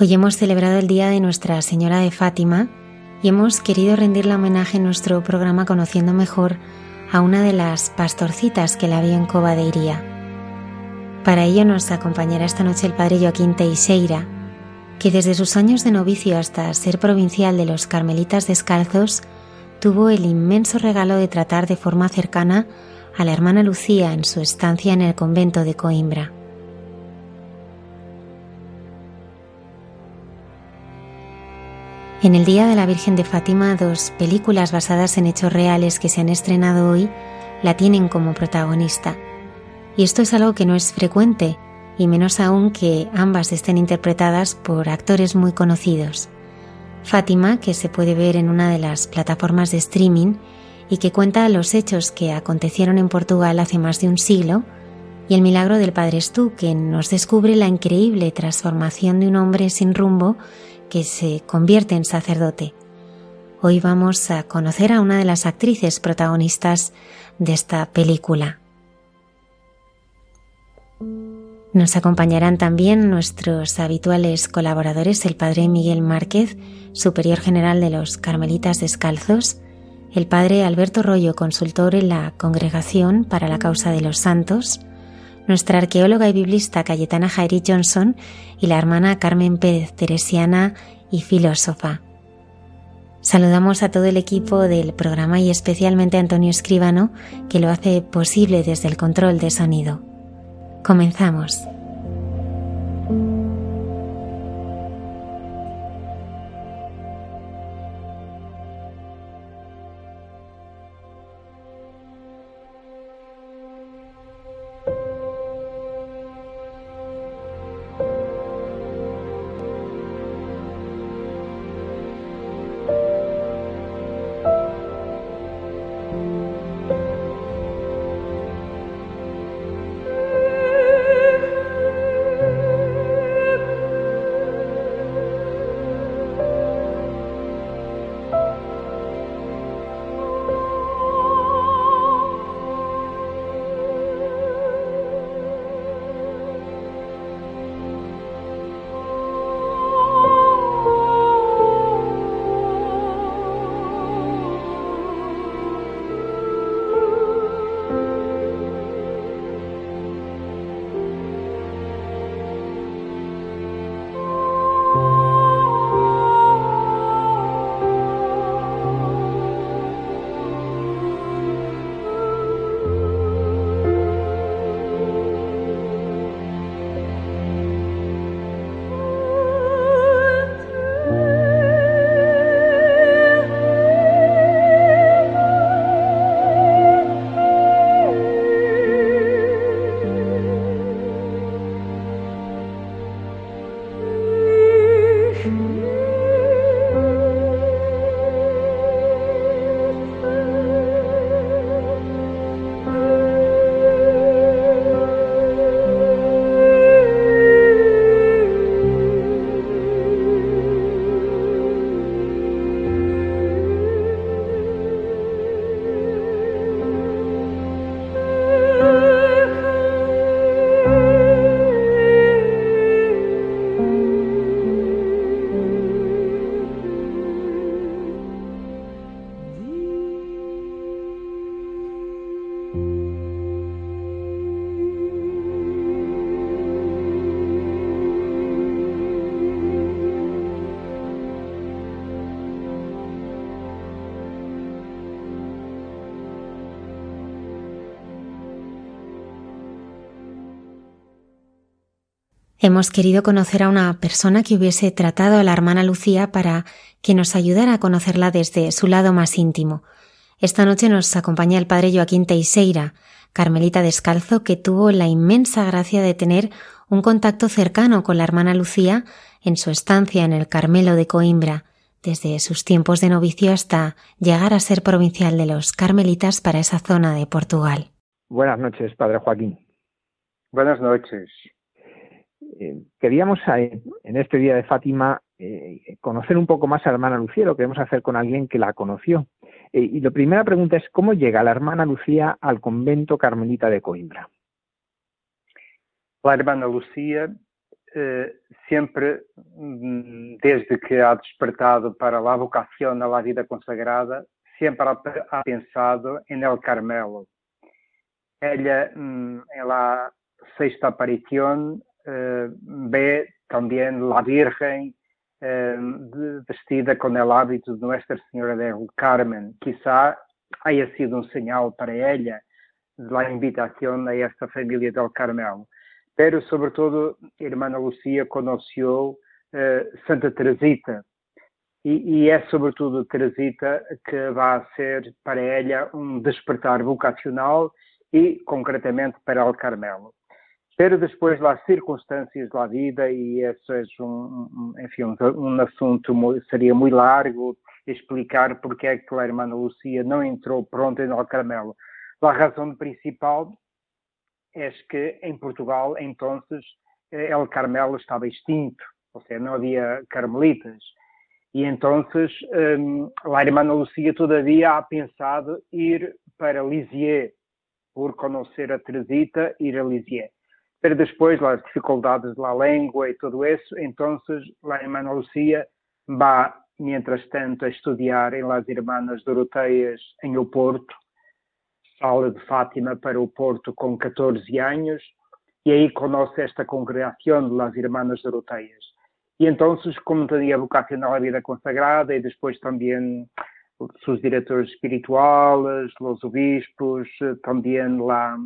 Hoy hemos celebrado el Día de Nuestra Señora de Fátima y hemos querido rendirle homenaje en nuestro programa conociendo mejor a una de las pastorcitas que la vio en Cova de Iría. Para ello nos acompañará esta noche el padre Joaquín Teixeira, que desde sus años de novicio hasta ser provincial de los Carmelitas Descalzos, tuvo el inmenso regalo de tratar de forma cercana a la hermana Lucía en su estancia en el convento de Coimbra. En el Día de la Virgen de Fátima, dos películas basadas en hechos reales que se han estrenado hoy la tienen como protagonista. Y esto es algo que no es frecuente, y menos aún que ambas estén interpretadas por actores muy conocidos. Fátima, que se puede ver en una de las plataformas de streaming y que cuenta los hechos que acontecieron en Portugal hace más de un siglo, y el milagro del Padre Stu, que nos descubre la increíble transformación de un hombre sin rumbo que se convierte en sacerdote. Hoy vamos a conocer a una de las actrices protagonistas de esta película. Nos acompañarán también nuestros habituales colaboradores, el Padre Miguel Márquez, Superior General de los Carmelitas Descalzos, el Padre Alberto Rollo, consultor en la Congregación para la Causa de los Santos, nuestra arqueóloga y biblista Cayetana Jairi Johnson y la hermana Carmen Pérez, teresiana y filósofa. Saludamos a todo el equipo del programa y especialmente a Antonio Escribano, que lo hace posible desde el control de sonido. Comenzamos. Hemos querido conocer a una persona que hubiese tratado a la hermana Lucía para que nos ayudara a conocerla desde su lado más íntimo. Esta noche nos acompaña el padre Joaquín Teixeira, carmelita descalzo, que tuvo la inmensa gracia de tener un contacto cercano con la hermana Lucía en su estancia en el Carmelo de Coimbra, desde sus tiempos de novicio hasta llegar a ser provincial de los carmelitas para esa zona de Portugal. Buenas noches, Padre Joaquín. Buenas noches. Eh, queríamos eh, en este día de Fátima eh, conocer un poco más a la hermana Lucía, lo queremos hacer con alguien que la conoció. y la primera pregunta es, ¿cómo llega la hermana Lucía al convento carmelita de Coimbra? La hermana Lucía siempre, mm, desde que ha despertado para la vocación a la vida consagrada, siempre ha, pensado en El Carmelo. Ella, mm, en la sexta aparición, eh, ve también la Virgen eh, vestida con el hábito de Nuestra Señora del Carmen. Quizá haya sido un señal para ella la invitación a esta familia del Carmelo. Pero, sobretudo, a irmã Lucia conheceu uh, Santa Teresita. E, e, é, sobretudo, Teresita que vai ser para ela um despertar vocacional e, concretamente, para o Carmelo ter depois lá circunstâncias da vida e isso é um, enfim, um, um assunto seria muito largo explicar porque é que a irmã Lucia não entrou pronta no Carmelo. A razão principal é que em Portugal, então, El Carmelo estava extinto, ou seja, não havia carmelitas. E então, um, a irmã Lucia, todavia, ha pensado ir para Lisieux, por conhecer a Teresita, ir a Lisieux. Pero depois, as dificuldades da língua e tudo isso, então, a irmã Lucia vai, mientras tanto, a estudar em las Irmãs Doroteias em Oporto, sala de Fátima para o Porto com 14 anos, e aí conhece esta congregação de las Irmãs Doroteias. E então, como tinha vocacional a vida consagrada, e depois também os diretores espirituais, os obispos, também lá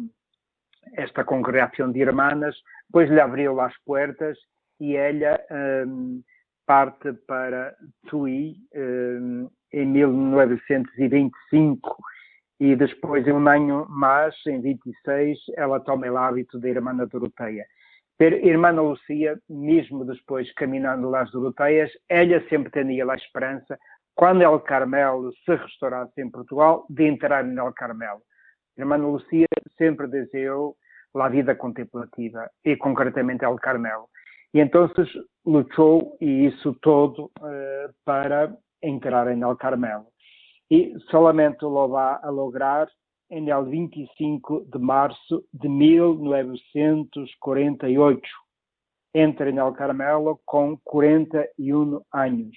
esta congregação de irmãs, depois lhe abriu as portas e ela um, parte para Tui um, em 1925 e depois, um ano mais, em 26, ela toma o hábito da irmã Doroteia. Pero irmã Lucia, mesmo depois caminhando lá as Doroteias, ela sempre tinha a esperança, quando El Carmelo se restaurasse em Portugal, de entrar no El Carmelo. Irmã Lucia sempre desejou a vida contemplativa e concretamente El Carmelo. E então lutou e isso todo uh, para entrar em El Carmelo. E solamente lo vai a lograr em el 25 de março de 1948. Entra em El Carmelo com 41 anos.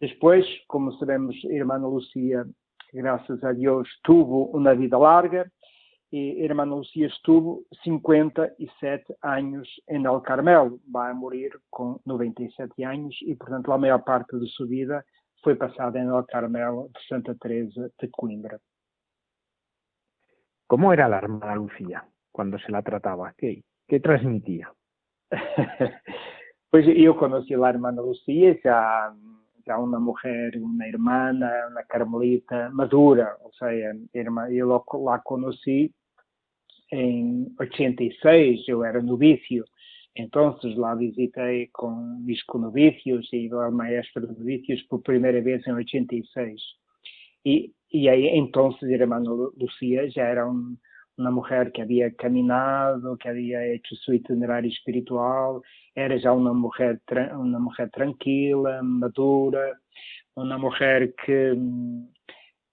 Depois, como sabemos, a irmã Lucia, graças a Deus, tuvo uma vida larga, e Irmã Lucia estuvo 57 anos em El Carmelo, vai morrer com 97 anos e, portanto, a maior parte de sua vida foi passada em El Carmelo de Santa Teresa de Coimbra. Como era a Irmã Lucia quando se la tratava? Que, que transmitía? pois eu conheci a Irmã Lucia já já uma mulher, uma irmã, uma carmelita madura, ou seja, irmã, eu lá conheci em 86, eu era novício, então lá visitei com mis novícios e o maestro de novícios por primeira vez em 86. E, e aí, então, a irmã Lucia já era um, uma mulher que havia caminhado, que havia hecho seu itinerário espiritual, era já uma mulher, uma mulher tranquila, madura, uma mulher que hum,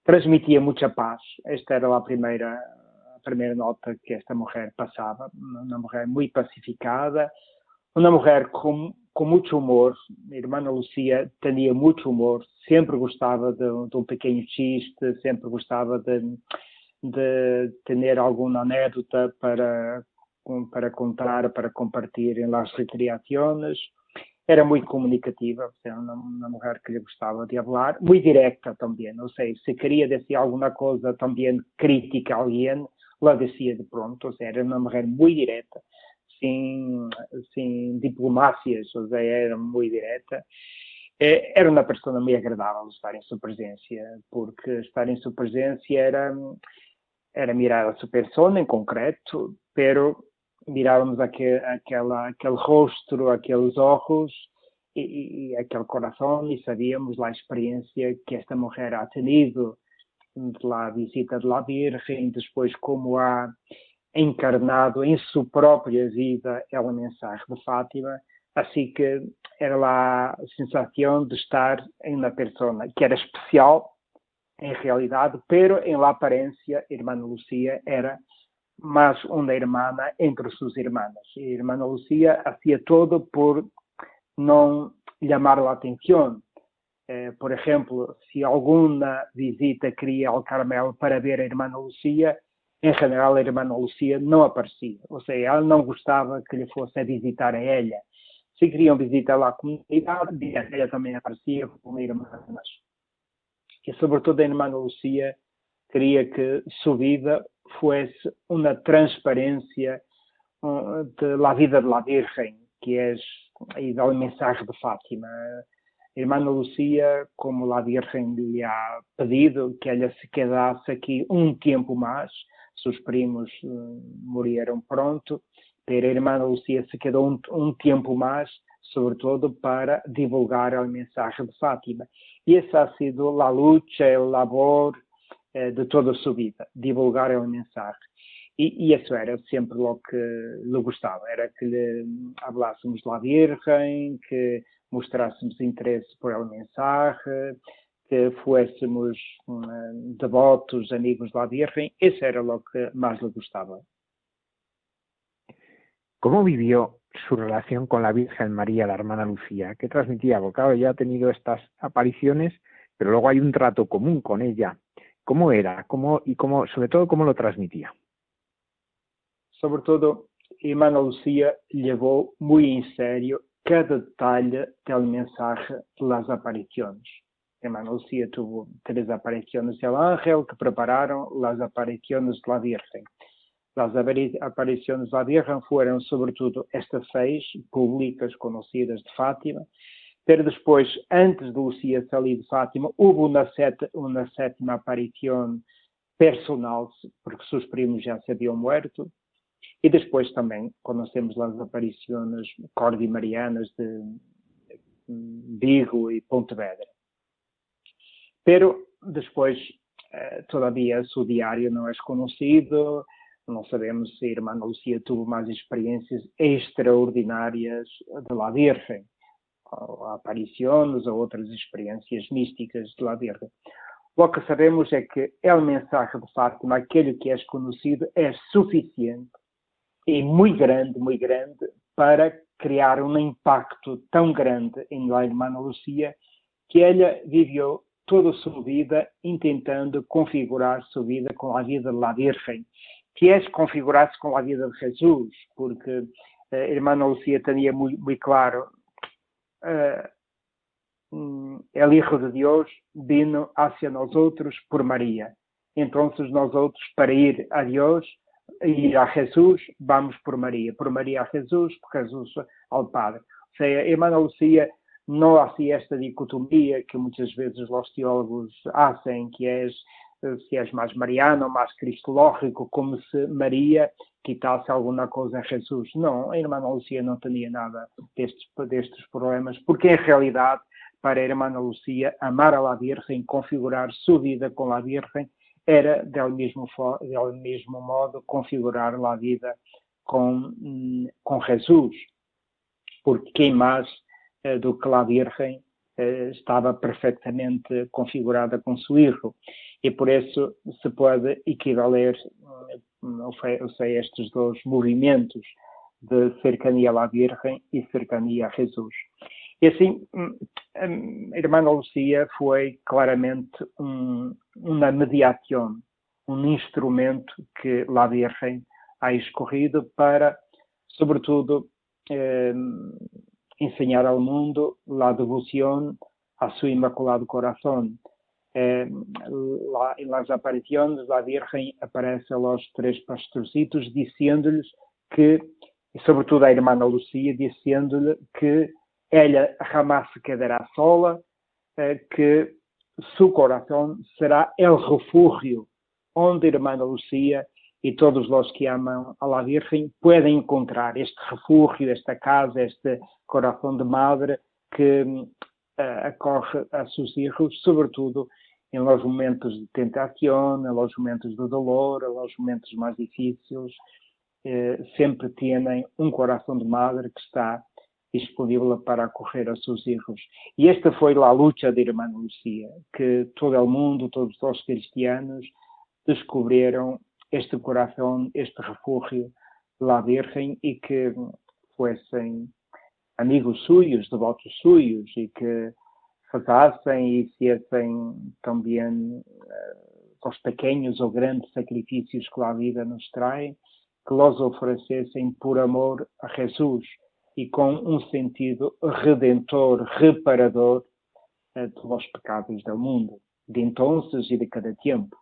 transmitia muita paz. Esta era a primeira primeira nota que esta mulher passava, uma mulher muito pacificada, uma mulher com, com muito humor. A irmã Lucia tinha muito humor, sempre gostava de, de um pequeno chiste, sempre gostava de, de ter alguma anedota para, para contar, para compartilhar nas recreações. Era muito comunicativa, uma, uma mulher que gostava de falar, muito direta também, ou seja, se queria dizer alguma coisa também crítica a alguém, la decía de pronto, o sea, era uma mulher muito direta, sem, sem diplomácias, ou seja, era muito direta. Era uma pessoa muito agradável estar em sua presença, porque estar em sua presença era, era mirar a sua pessoa em concreto, pero mirávamos aquele, aquela, aquele rosto, aqueles olhos e, e, aquele coração e sabíamos a experiência que esta mulher ha tenido la visita de la Virgem, depois como ha encarnado em sua própria vida a mensagem de Fátima, assim que era lá a sensação de estar em uma pessoa que era especial em realidade, pero em la aparência, irmã Lucia era mais uma irmã entre suas irmãs. A irmã Lucia fazia todo por não chamar a atenção. Eh, por exemplo, se alguma visita queria ao Carmelo para ver a irmã Lucia, em geral a irmã Lucia não aparecia. Ou seja, ela não gostava que lhe fosse a visitar a ela. Se queriam visitar lá a comunidade, ela também aparecia como irmã. E sobretudo a irmã Lucia queria que sua vida fosse uma transparência da vida de la Virgem, que é e da mensagem de Fátima. A irmã Lucia, como a Virgem lhe ha pedido que ela se quedasse aqui um tempo mais, seus primos uh, morreram pronto, pero a irmã Lucia se quedou um, um tempo mais, sobretudo para divulgar a mensagem de Fátima. E essa ha sido a luta, a labor eh, de toda a sua vida, divulgar a mensagem. E, e, isso era sempre o que lhe gostava, era que lhe hablássemos lá Virgem, que mostrássemos interesse por ela mensagem, que fôssemos um, devotos, amigos da Virgem, isso era o que mais lhe gostava. ¿Cómo vivió su relación con la Virgen María, la hermana Lucía? ¿Qué transmitía? Porque claro, ella ha tenido estas apariciones, pero luego hay un trato común con ella. ¿Cómo era? ¿Cómo, y cómo, sobre todo, cómo lo transmitía? Sobretudo, Irmã Lucia levou muito em sério cada detalhe da mensagem das aparições. Irmã Lucia teve três aparições de ángel que prepararam as aparições da Virgem. As aparições da Virgem foram, sobretudo, estas seis públicas conhecidas de Fátima, pero depois, antes de Lucia sair de Fátima, houve uma, sete, uma sétima aparição personal, porque seus primos já se haviam morto, e depois também conhecemos as aparições cordimarianas de Vigo e Pontevedra. Pero depois, eh, todavia, seu diário não é conhecido, não sabemos se a irmã Lucia teve mais experiências extraordinárias de La Virgem, aparições ou outras experiências místicas de La Virgem. O que sabemos é que a mensagem de Fátima, aquele que é conhecido, é suficiente e muito grande, muito grande, para criar um impacto tão grande em La Irmã Lucia que ela viveu toda a sua vida tentando configurar sua vida com a vida de La Virgem, que é configurar-se com a vida de Jesus, porque a Irmã Lucia tinha muito, muito claro uh, el Hijo de Deus vino hacia nosotros por María. Entonces nosotros para ir a Deus ir a Jesús, vamos por María, por María a Jesús, por Jesús ao Padre. Ou seja, a irmã Lucia não hacía esta dicotomia que muitas vezes os teólogos hacen, que é se és mais mariano mais cristológico, como se Maria quitasse alguma coisa a Jesus. Não, a irmã Lucia não tinha nada destes, destes problemas, porque em realidade, para a irmã Lucia, amar a la Virgem, configurar sua vida com a Virgem, era, del mesmo, del mesmo modo, configurar a vida com, com Jesus. Porque quem mais eh, do que a Virgem estava perfeitamente configurada com hijo. E por isso se pode equivaler a estes dois movimentos de cercania à Virgem e cercania a Jesus. E assim, hum, hum, a irmã Lucia foi claramente um, uma mediação, um instrumento que a Virgem ha escorrido para, sobretudo, eh, enseñar ao mundo a devoção a seu Imaculado Coração. Eh, lá, em las aparições, a Virgem aparece aos três pastorcitos, dizendo-lhes que e sobretudo à irmã Lucia, dizendo-lhe que ela jamás se quedará sola, eh, que seu coração será o refúgio onde a irmã Lucia e todos os que amam a la Virgem podem encontrar este refúgio, esta casa, este coração de madre que uh, acorre a seus filhos, sobretudo em los momentos de tentação, em los momentos de dolor, em los momentos mais difíceis, eh, sempre têm um coração de madre que está disponível para acorrer a seus filhos. E esta foi a luta da irmã Lucia, que todo o mundo, todos os cristianos, descobriram este coração, este refúgio lá Virgem e que fossem amigos suyos, devotos suyos e que fazem e fizessem também uh, os pequenos ou grandes sacrifícios que a vida nos traz, que los oferecessem por amor a Jesus e com um sentido redentor, reparador uh, dos pecados do mundo, de entonces e de cada tempo.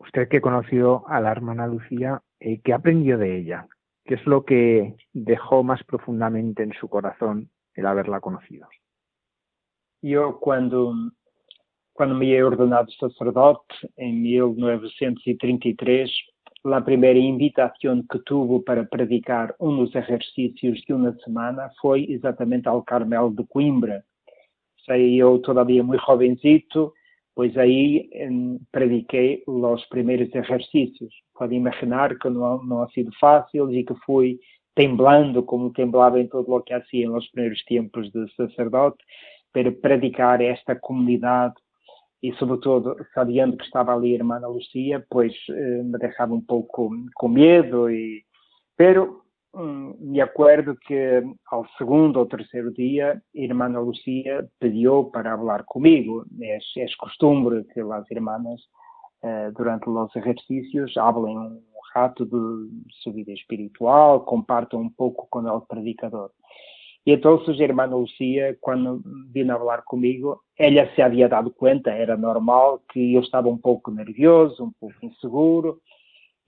Usted que conoció a la hermana Lucía, eh, ¿qué aprendió de ella? ¿Qué es lo que dejó más profundamente en su corazón el haberla conocido? Yo cuando, cuando me he ordenado sacerdote en 1933, la primera invitación que tuve para predicar unos ejercicios de una semana fue exactamente al Carmel de Coimbra. O yo todavía muy jovencito, Pois aí prediquei os primeiros exercícios. Pode imaginar que não, não ha sido fácil e que fui temblando como temblava em todo o que hacía nos primeiros tempos de sacerdote, para predicar esta comunidade e, sobretudo, sabendo que estava ali a irmã Lucia, pois eh, me deixava um pouco com medo, e, pero me acuerdo que ao segundo ou terceiro dia, a irmã Lucia pediu para falar comigo. É, é costume que as irmãs, eh, durante os exercícios, falem um rato de sua vida espiritual, compartam um pouco com o predicador. E então, a irmã Lucia, quando vinha falar comigo, ela se havia dado conta, era normal, que eu estava um pouco nervioso, um pouco inseguro,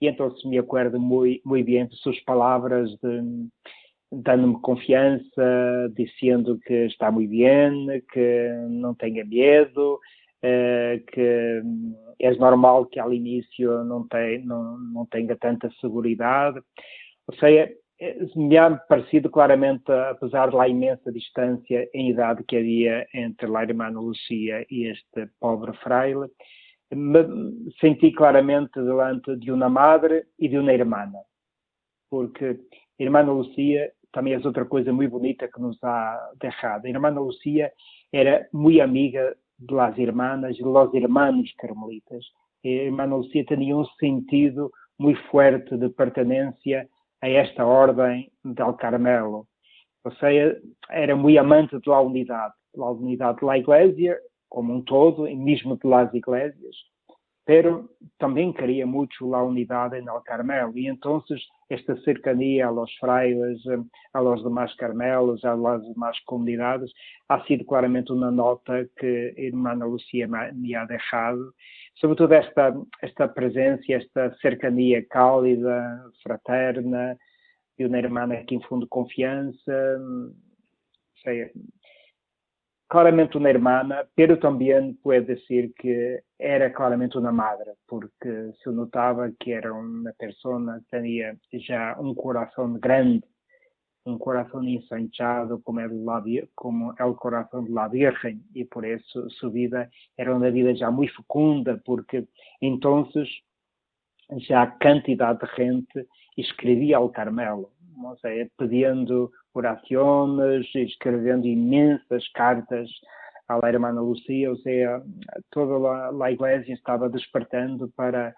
e então me acordo muito, bem de suas palavras de dando-me confiança, dizendo que está muito bem, que não tenha medo, eh, que é normal que ao início não, não, não tenha tanta segurança. Ou seja, me ha parecido claramente, apesar da imensa distância em idade que havia entre a irmã Lucia e este pobre fraile, me senti claramente delante de uma madre e de uma irmã, porque a irmã Lucia também é outra coisa muito bonita que nos ha deixado. A irmã Lucia era muito amiga de las irmãs e dos irmãos carmelitas. A irmã Lucia tinha um sentido muito forte de pertenência a esta ordem del Carmelo. Ou seja, era muito amante da unidade, da unidade da Igreja como um todo, e mesmo de las igrejas, pero também queria muito a unidade no Carmelo. E então esta cercania aos frailes, aos demais carmelos, às demais comunidades, ha sido claramente uma nota que a irmã Lucia me ha deixado. Sobretudo esta, esta presença, esta cercania cálida, fraterna, de uma irmã que infunde confiança. Sei, claramente uma hermana, pero também pode dizer que era claramente uma madre, porque se notava que era uma pessoa que tinha já um coração grande, um coração ensanchado como é, como é o coração de la Virgem, e por isso sua vida era uma vida já muito fecunda, porque então já a quantidade de gente escrevia ao Carmelo, ou seja, pedindo orações, escrevendo imensas cartas à irmã Lucia, ou seja, toda a, igreja estava despertando para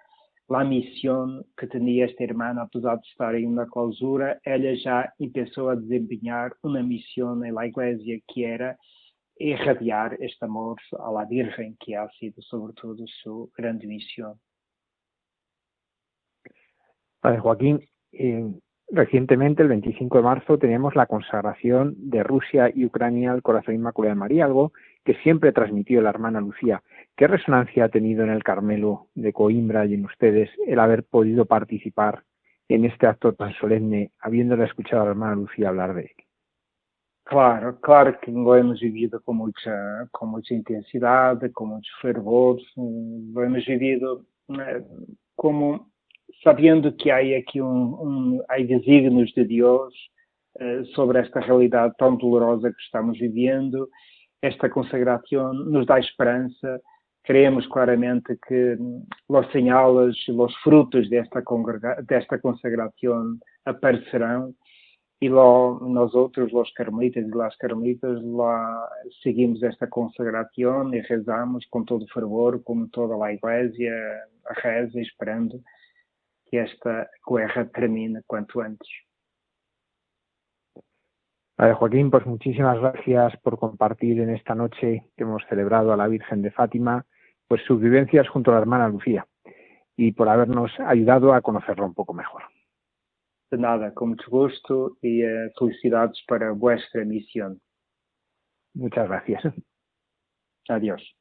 a missão que tinha esta irmã, apesar de estar em uma clausura, ela já começou a desempenhar uma missão na igreja que era irradiar este amor à Virgem, que ha sido sobretudo sua grande missão. Padre Joaquín, eh, Recientemente, el 25 de marzo, teníamos la consagración de Rusia y Ucrania al Corazón Inmaculado de María, algo que siempre transmitió la hermana Lucía. ¿Qué resonancia ha tenido en el Carmelo de Coimbra y en ustedes el haber podido participar en este acto tan solemne, habiéndola escuchado a la hermana Lucía hablar de él? Claro, claro que lo hemos vivido con mucha, con mucha intensidad, con mucho fervor, lo hemos vivido eh, como sabiendo que hay aquí un, um, hay desígnios de Dios eh, sobre esta realidade tão dolorosa que estamos vivendo. Esta consagração nos dá esperança. Creemos claramente que os señales, os frutos desta, desta consagração aparecerão e lá nós outros, os carmelitas e as carmelitas, lá seguimos esta consagração e rezamos com todo fervor, como toda a igreja reza, esperando que esta guerra termine cuanto antes. Padre Joaquín, pues muchísimas gracias por compartir en esta noche que hemos celebrado a la Virgen de Fátima, pues sus vivencias junto a la hermana Lucía y por habernos ayudado a conocerla un poco mejor. De nada, con mucho gusto y eh, felicidades para vuestra misión. Muchas gracias. Adiós.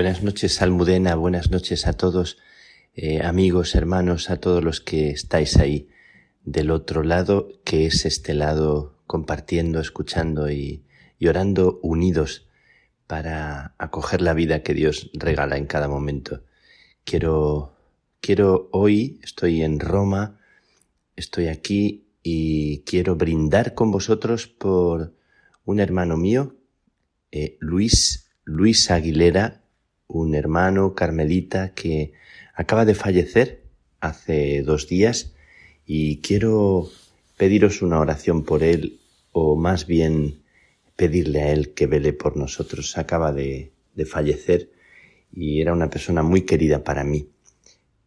Buenas noches, Almudena, buenas noches a todos, eh, amigos, hermanos, a todos los que estáis ahí del otro lado, que es este lado compartiendo, escuchando y, y orando unidos para acoger la vida que Dios regala en cada momento. Quiero, quiero hoy, estoy en Roma, estoy aquí y quiero brindar con vosotros por un hermano mío, eh, Luis, Luis Aguilera, un hermano carmelita que acaba de fallecer hace dos días y quiero pediros una oración por él o más bien pedirle a él que vele por nosotros. Acaba de, fallecer y era una persona muy querida para mí.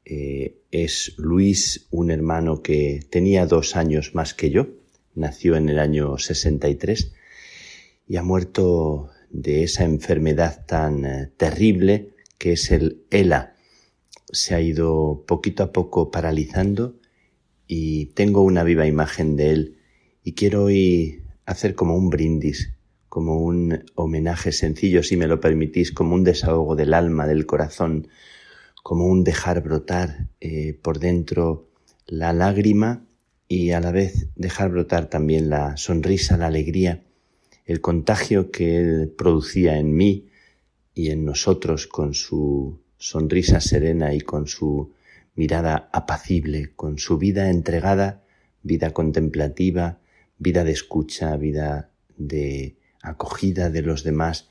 Eh, es Luis, un hermano que tenía dos años más que yo, nació en el año 63 y ha muerto de esa enfermedad tan eh, terrible que es el ELA. Se ha ido poquito a poco paralizando y tengo una viva imagen de él y quiero hoy hacer como un brindis, como un homenaje sencillo, si me lo permitís, como un desahogo del alma, del corazón, como un dejar brotar eh, por dentro la lágrima y a la vez dejar brotar también la sonrisa, la alegría, el contagio que él producía en mí y en nosotros con su sonrisa serena y con su mirada apacible, con su vida entregada, vida contemplativa, vida de escucha, vida de acogida de los demás,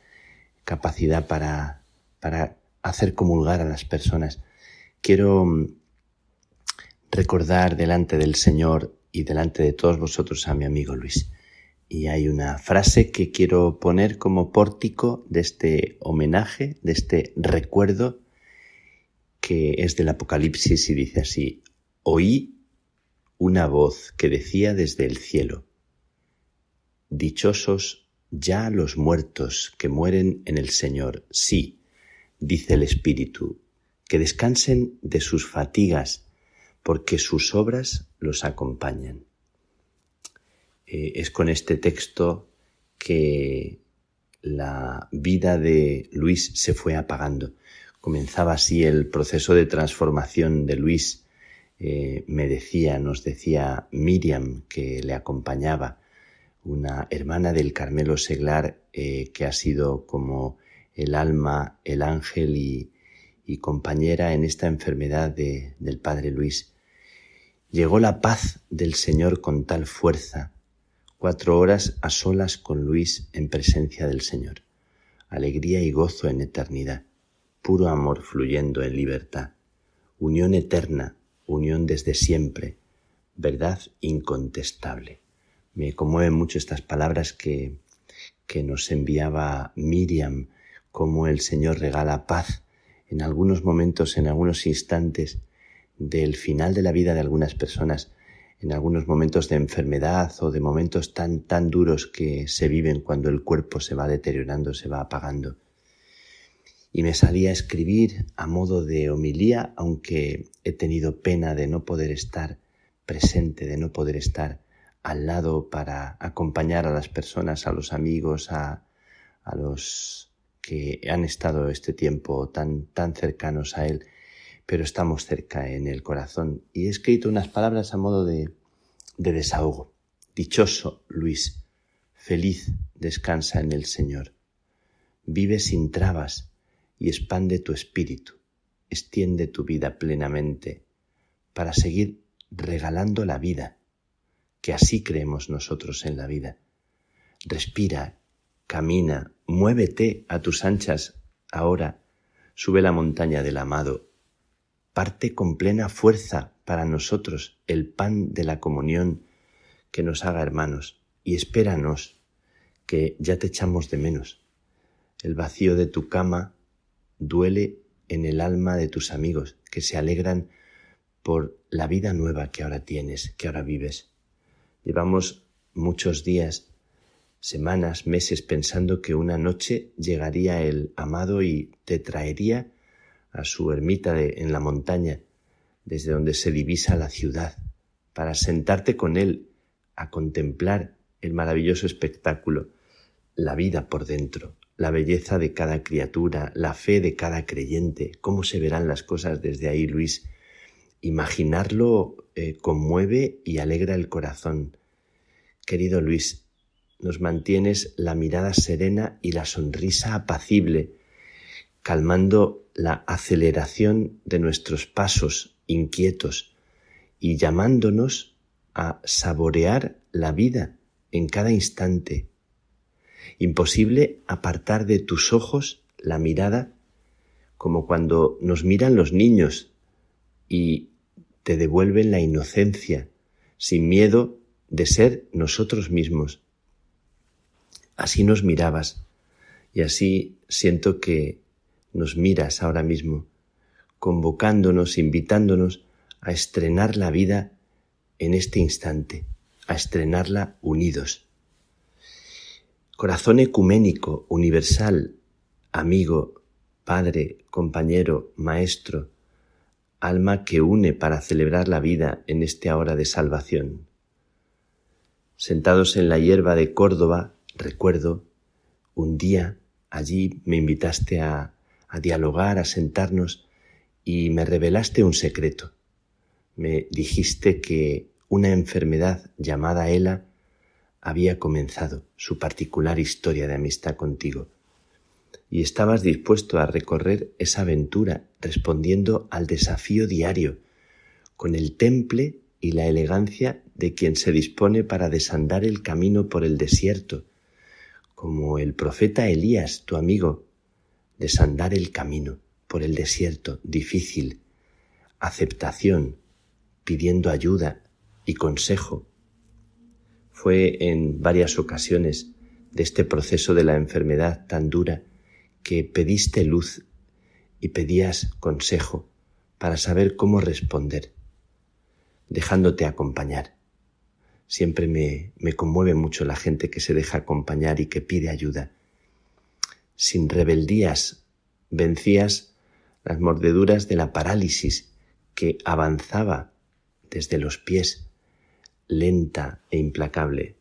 capacidad para, para hacer comulgar a las personas. Quiero mm, recordar delante del Señor y delante de todos vosotros a mi amigo Luis. Y hay una frase que quiero poner como pórtico de este homenaje, de este recuerdo, que es del Apocalipsis y dice así, oí una voz que decía desde el cielo, Dichosos ya los muertos que mueren en el Señor, sí, dice el Espíritu, que descansen de sus fatigas, porque sus obras los acompañan. Eh, es con este texto que la vida de Luis se fue apagando. Comenzaba así el proceso de transformación de Luis. Eh, me decía, nos decía Miriam, que le acompañaba, una hermana del Carmelo Seglar, eh, que ha sido como el alma, el ángel y, compañera en esta enfermedad de, del Padre Luis. Llegó la paz del Señor con tal fuerza, cuatro horas a solas con Luis en presencia del Señor, alegría y gozo en eternidad, puro amor fluyendo en libertad, unión eterna, unión desde siempre, verdad incontestable. Me conmueven mucho estas palabras que, que nos enviaba Miriam cómo el Señor regala paz en algunos momentos, en algunos instantes del final de la vida de algunas personas, en algunos momentos de enfermedad o de momentos tan, tan duros que se viven cuando el cuerpo se va deteriorando, se va apagando. Y me salía a escribir a modo de homilía, aunque he tenido pena de no poder estar presente, de no poder estar al lado para acompañar a las personas, a los amigos, a, a los que han estado este tiempo tan, tan cercanos a Él, pero estamos cerca en el corazón. Y he escrito unas palabras a modo de, de desahogo. Dichoso, Luis, feliz descansa en el Señor. Vive sin trabas y expande tu espíritu. Extiende tu vida plenamente para seguir regalando la vida, que así creemos nosotros en la vida. Respira Camina, muévete a tus anchas ahora, sube la montaña del amado, parte con plena fuerza para nosotros el pan de la comunión que nos haga hermanos, y espéranos, que ya te echamos de menos. El vacío de tu cama duele en el alma de tus amigos, que se alegran por la vida nueva que ahora tienes, que ahora vives. Llevamos muchos días semanas, meses pensando que una noche llegaría el amado y te traería a su ermita en la montaña, desde donde se divisa la ciudad, para sentarte con él a contemplar el maravilloso espectáculo, la vida por dentro, la belleza de cada criatura, la fe de cada creyente, cómo se verán las cosas desde ahí, Luis. Imaginarlo eh, conmueve y alegra el corazón. Querido Luis, nos mantienes la mirada serena y la sonrisa apacible calmando la aceleración de nuestros pasos inquietos y llamándonos a saborear la vida en cada instante. Imposible apartar de tus ojos la mirada como cuando nos miran los niños y te devuelven la inocencia, sin miedo de ser nosotros mismos. Así nos mirabas y así siento que nos miras ahora mismo, convocándonos, invitándonos a estrenar la vida en este instante, a estrenarla unidos. Corazón ecuménico, universal, amigo, padre, compañero, maestro, alma que une para celebrar la vida en este hora de salvación. Sentados en la hierba de Córdoba, recuerdo, un día allí me invitaste a, a dialogar, a sentarnos, y me revelaste un secreto. Me dijiste que una enfermedad llamada Ela había comenzado su particular historia de amistad contigo y estabas dispuesto a recorrer esa aventura respondiendo al desafío diario, con el temple y la elegancia de quien se dispone para desandar el camino por el desierto, como el profeta Elías, tu amigo, desandar el camino por el desierto difícil, aceptación, pidiendo ayuda y consejo. Fue en varias ocasiones de este proceso de la enfermedad tan dura que pediste luz y pedías consejo para saber cómo responder, dejándote acompañar. Siempre me, me conmueve mucho la gente que se deja acompañar y que pide ayuda. Sin rebeldías vencías las mordeduras de la parálisis que avanzaba desde los pies, lenta e implacable,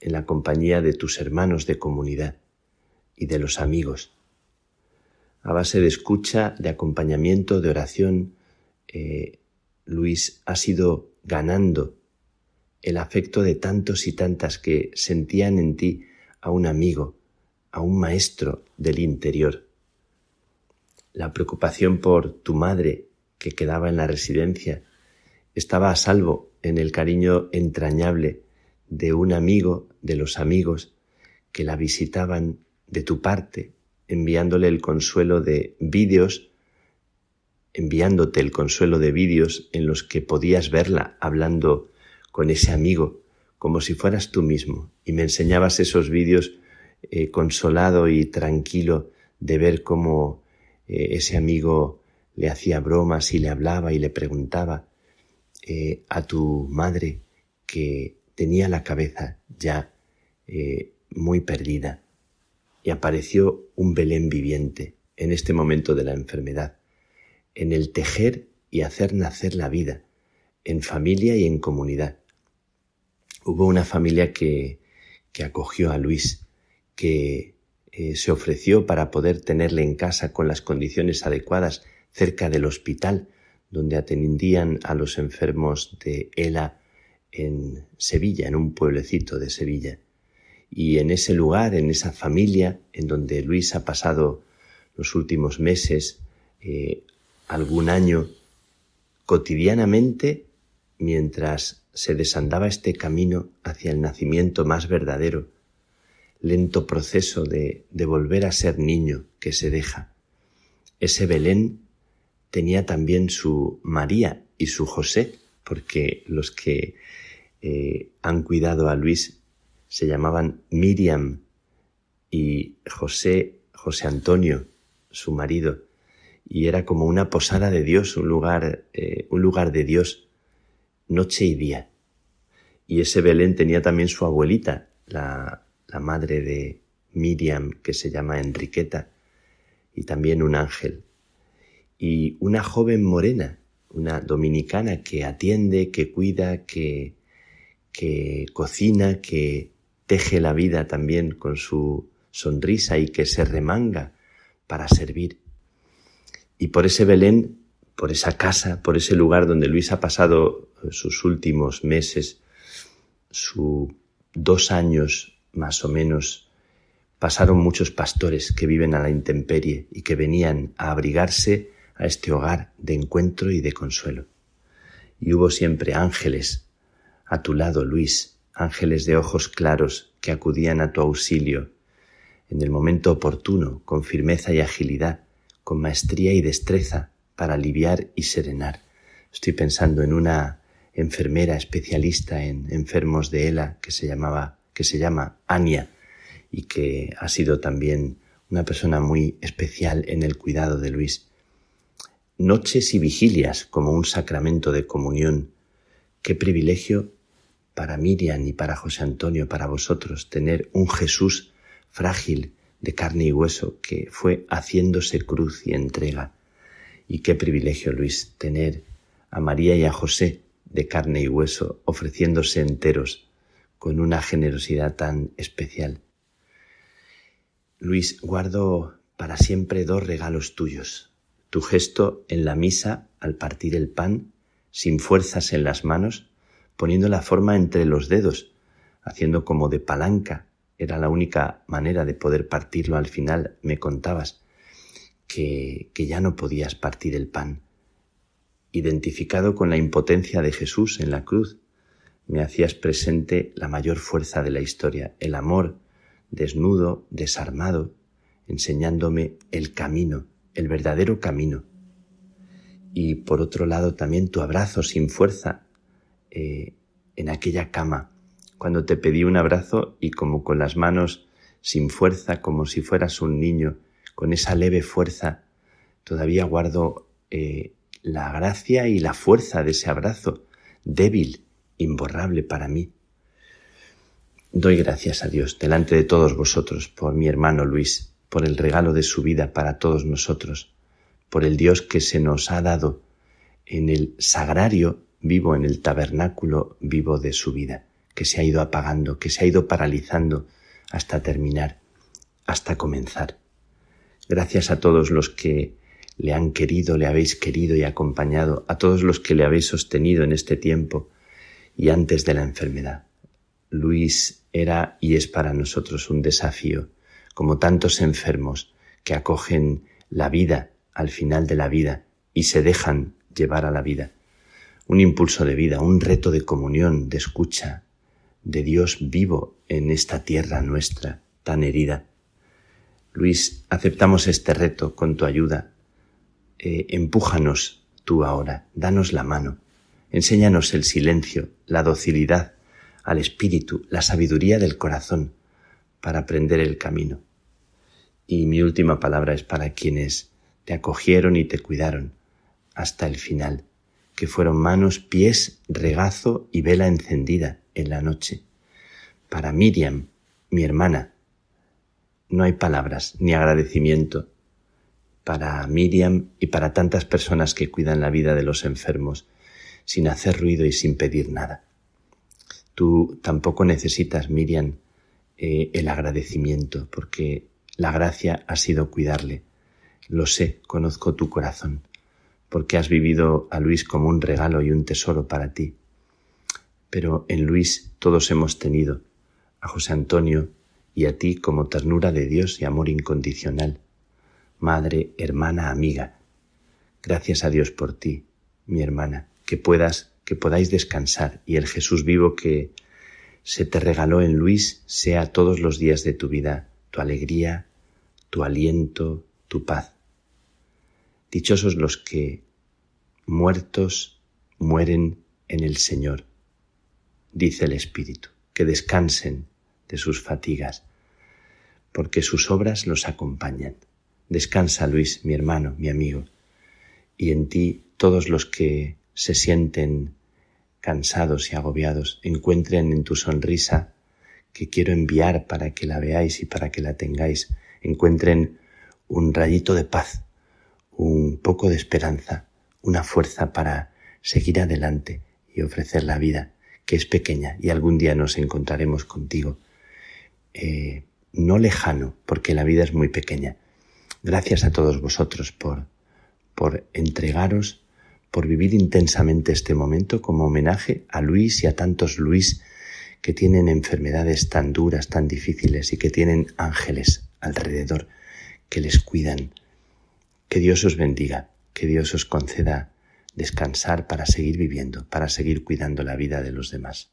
en la compañía de tus hermanos de comunidad y de los amigos. A base de escucha, de acompañamiento, de oración, eh, Luis ha sido ganando el afecto de tantos y tantas que sentían en ti a un amigo, a un maestro del interior. La preocupación por tu madre, que quedaba en la residencia, estaba a salvo en el cariño entrañable de un amigo de los amigos que la visitaban de tu parte enviándole el consuelo de vídeos, enviándote el consuelo de vídeos en los que podías verla hablando con ese amigo como si fueras tú mismo y me enseñabas esos vídeos eh, consolado y tranquilo de ver cómo eh, ese amigo le hacía bromas y le hablaba y le preguntaba eh, a tu madre que tenía la cabeza ya muy perdida y apareció un Belén viviente en este momento de la enfermedad, en el tejer y hacer nacer la vida, en familia y en comunidad. Hubo una familia que, que acogió a Luis, que eh, se ofreció para poder tenerle en casa con las condiciones adecuadas cerca del hospital donde atendían a los enfermos de ELA en Sevilla, en un pueblecito de Sevilla. Y en ese lugar, en esa familia en donde Luis ha pasado los últimos meses, eh, algún año, cotidianamente, mientras se desandaba este camino hacia el nacimiento más verdadero, lento proceso de, de volver a ser niño que se deja. Ese Belén tenía también su María y su José, porque los que eh, han cuidado a Luis se llamaban Miriam y José, José Antonio, su marido, y era como una posada de Dios, un lugar, eh, un lugar de Dios, noche y día. Y ese Belén tenía también su abuelita, la, la madre de Miriam, que se llama Enriqueta, y también un ángel. Y una joven morena, una dominicana que atiende, que cuida, que, que cocina, que teje la vida también con su sonrisa y que se remanga para servir. Y por ese Belén, por esa casa, por ese lugar donde Luis ha pasado sus últimos meses, sus dos años más o menos pasaron muchos pastores que viven a la intemperie y que venían a abrigarse a este hogar de encuentro y de consuelo. Y hubo siempre ángeles a tu lado, Luis, ángeles de ojos claros que acudían a tu auxilio en el momento oportuno, con firmeza y agilidad, con maestría y destreza para aliviar y serenar. Estoy pensando en una enfermera especialista en enfermos de ELA que se llamaba, que se llama Ania y que ha sido también una persona muy especial en el cuidado de Luis. Noches y vigilias como un sacramento de comunión. Qué privilegio para Miriam y para José Antonio, para vosotros, tener un Jesús frágil de carne y hueso que fue haciéndose cruz y entrega. Y qué privilegio, Luis, tener a María y a José de carne y hueso ofreciéndose enteros con una generosidad tan especial. Luis, guardo para siempre dos regalos tuyos. Tu gesto en la misa al partir el pan, sin fuerzas en las manos, poniendo la forma entre los dedos, haciendo como de palanca. Era la única manera de poder partirlo al final, me contabas, que, que ya no podías partir el pan. Identificado con la impotencia de Jesús en la cruz, me hacías presente la mayor fuerza de la historia, el amor, desnudo, desarmado, enseñándome el camino, el verdadero camino. Y por otro lado también tu abrazo sin fuerza, eh, en aquella cama, cuando te pedí un abrazo y como con las manos sin fuerza, como si fueras un niño, con esa leve fuerza, todavía guardo eh, la gracia y la fuerza de ese abrazo, débil, imborrable para mí. Doy gracias a Dios delante de todos vosotros por mi hermano Luis, por el regalo de su vida para todos nosotros, por el Dios que se nos ha dado en el sagrario vivo en el tabernáculo vivo de su vida, que se ha ido apagando, que se ha ido paralizando hasta terminar, hasta comenzar. Gracias a todos los que le han querido, le habéis querido y acompañado, a todos los que le habéis sostenido en este tiempo y antes de la enfermedad. Luis era y es para nosotros un desafío, como tantos enfermos que acogen la vida al final de la vida y se dejan llevar a la vida un impulso de vida, un reto de comunión, de escucha, de Dios vivo en esta tierra nuestra tan herida. Luis, aceptamos este reto con tu ayuda. Eh, empújanos tú ahora, danos la mano, enséñanos el silencio, la docilidad al espíritu, la sabiduría del corazón para aprender el camino. Y mi última palabra es para quienes te acogieron y te cuidaron hasta el final que fueron manos, pies, regazo y vela encendida en la noche. Para Miriam, mi hermana, no hay palabras ni agradecimiento. Para Miriam y para tantas personas que cuidan la vida de los enfermos, sin hacer ruido y sin pedir nada. Tú tampoco necesitas, Miriam, eh, el agradecimiento, porque la gracia ha sido cuidarle. Lo sé, conozco tu corazón porque has vivido a Luis como un regalo y un tesoro para ti. Pero en Luis todos hemos tenido a José Antonio y a ti como ternura de Dios y amor incondicional, madre, hermana, amiga. Gracias a Dios por ti, mi hermana, que puedas, que podáis descansar y el Jesús vivo que se te regaló en Luis sea todos los días de tu vida tu alegría, tu aliento, tu paz. Dichosos los que, muertos, mueren en el Señor, dice el Espíritu, que descansen de sus fatigas, porque sus obras los acompañan. Descansa, Luis, mi hermano, mi amigo, y en ti todos los que se sienten cansados y agobiados encuentren en tu sonrisa que quiero enviar para que la veáis y para que la tengáis, encuentren un rayito de paz un poco de esperanza, una fuerza para seguir adelante y ofrecer la vida, que es pequeña y algún día nos encontraremos contigo. Eh, no lejano, porque la vida es muy pequeña. Gracias a todos vosotros por, por entregaros, por vivir intensamente este momento como homenaje a Luis y a tantos Luis que tienen enfermedades tan duras, tan difíciles y que tienen ángeles alrededor que les cuidan. Que Dios os bendiga, que Dios os conceda descansar para seguir viviendo, para seguir cuidando la vida de los demás.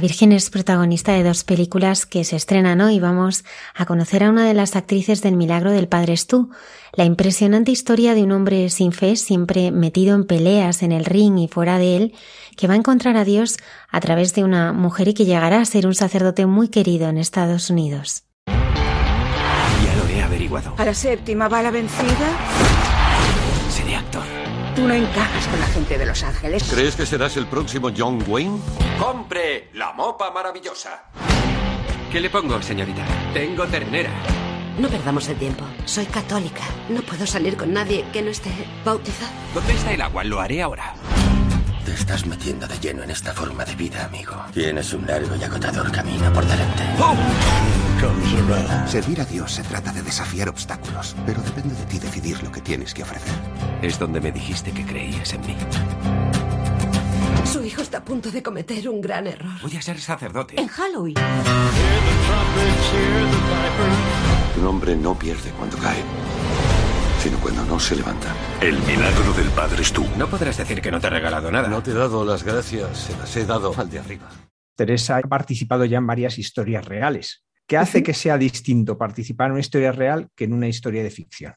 La Virgen es protagonista de dos películas que se estrenan hoy. Vamos a conocer a una de las actrices del Milagro del Padre Estú, la impresionante historia de un hombre sin fe, siempre metido en peleas en el ring y fuera de él, que va a encontrar a Dios a través de una mujer y que llegará a ser un sacerdote muy querido en Estados Unidos. Ya lo he averiguado. ¿A la séptima va la vencida? Tú no encajas con la gente de Los Ángeles. ¿Crees que serás el próximo John Wayne? ¡Compre la mopa maravillosa! ¿Qué le pongo, señorita? Tengo ternera. No perdamos el tiempo. Soy católica. No puedo salir con nadie que no esté bautizado. ¿Dónde está el agua? Lo haré ahora. Te estás metiendo de lleno en esta forma de vida, amigo. Tienes un largo y agotador camino por delante. Servir a Dios se trata de desafiar obstáculos, pero depende de ti decidir lo que tienes que ofrecer. Es donde me dijiste que creías en mí. Su hijo está a punto de cometer un gran error. Voy a ser sacerdote. En Halloween. Un hombre no pierde cuando cae, sino cuando no se levanta. El milagro del Padre es tú. No podrás decir que no te he regalado nada. No te he dado las gracias, se las he dado al de arriba. Teresa ha participado ya en varias historias reales. ¿Qué hace que sea distinto participar en una historia real que en una historia de ficción?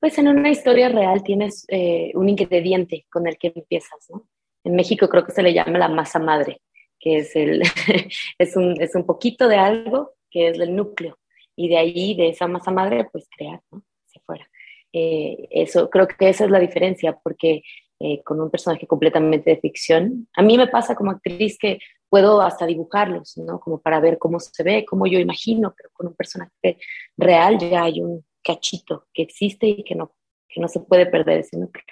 Pues en una historia real tienes eh, un ingrediente con el que empiezas, ¿no? En México creo que se le llama la masa madre, que es, el, es, un, es un poquito de algo que es el núcleo. Y de ahí, de esa masa madre, pues crear, ¿no? Hacia afuera. Eh, eso, creo que esa es la diferencia, porque eh, con un personaje completamente de ficción, a mí me pasa como actriz que puedo hasta dibujarlos, ¿no? Como para ver cómo se ve, cómo yo imagino, pero con un personaje real ya hay un cachito que existe y que no, que no se puede perder ese núcleo.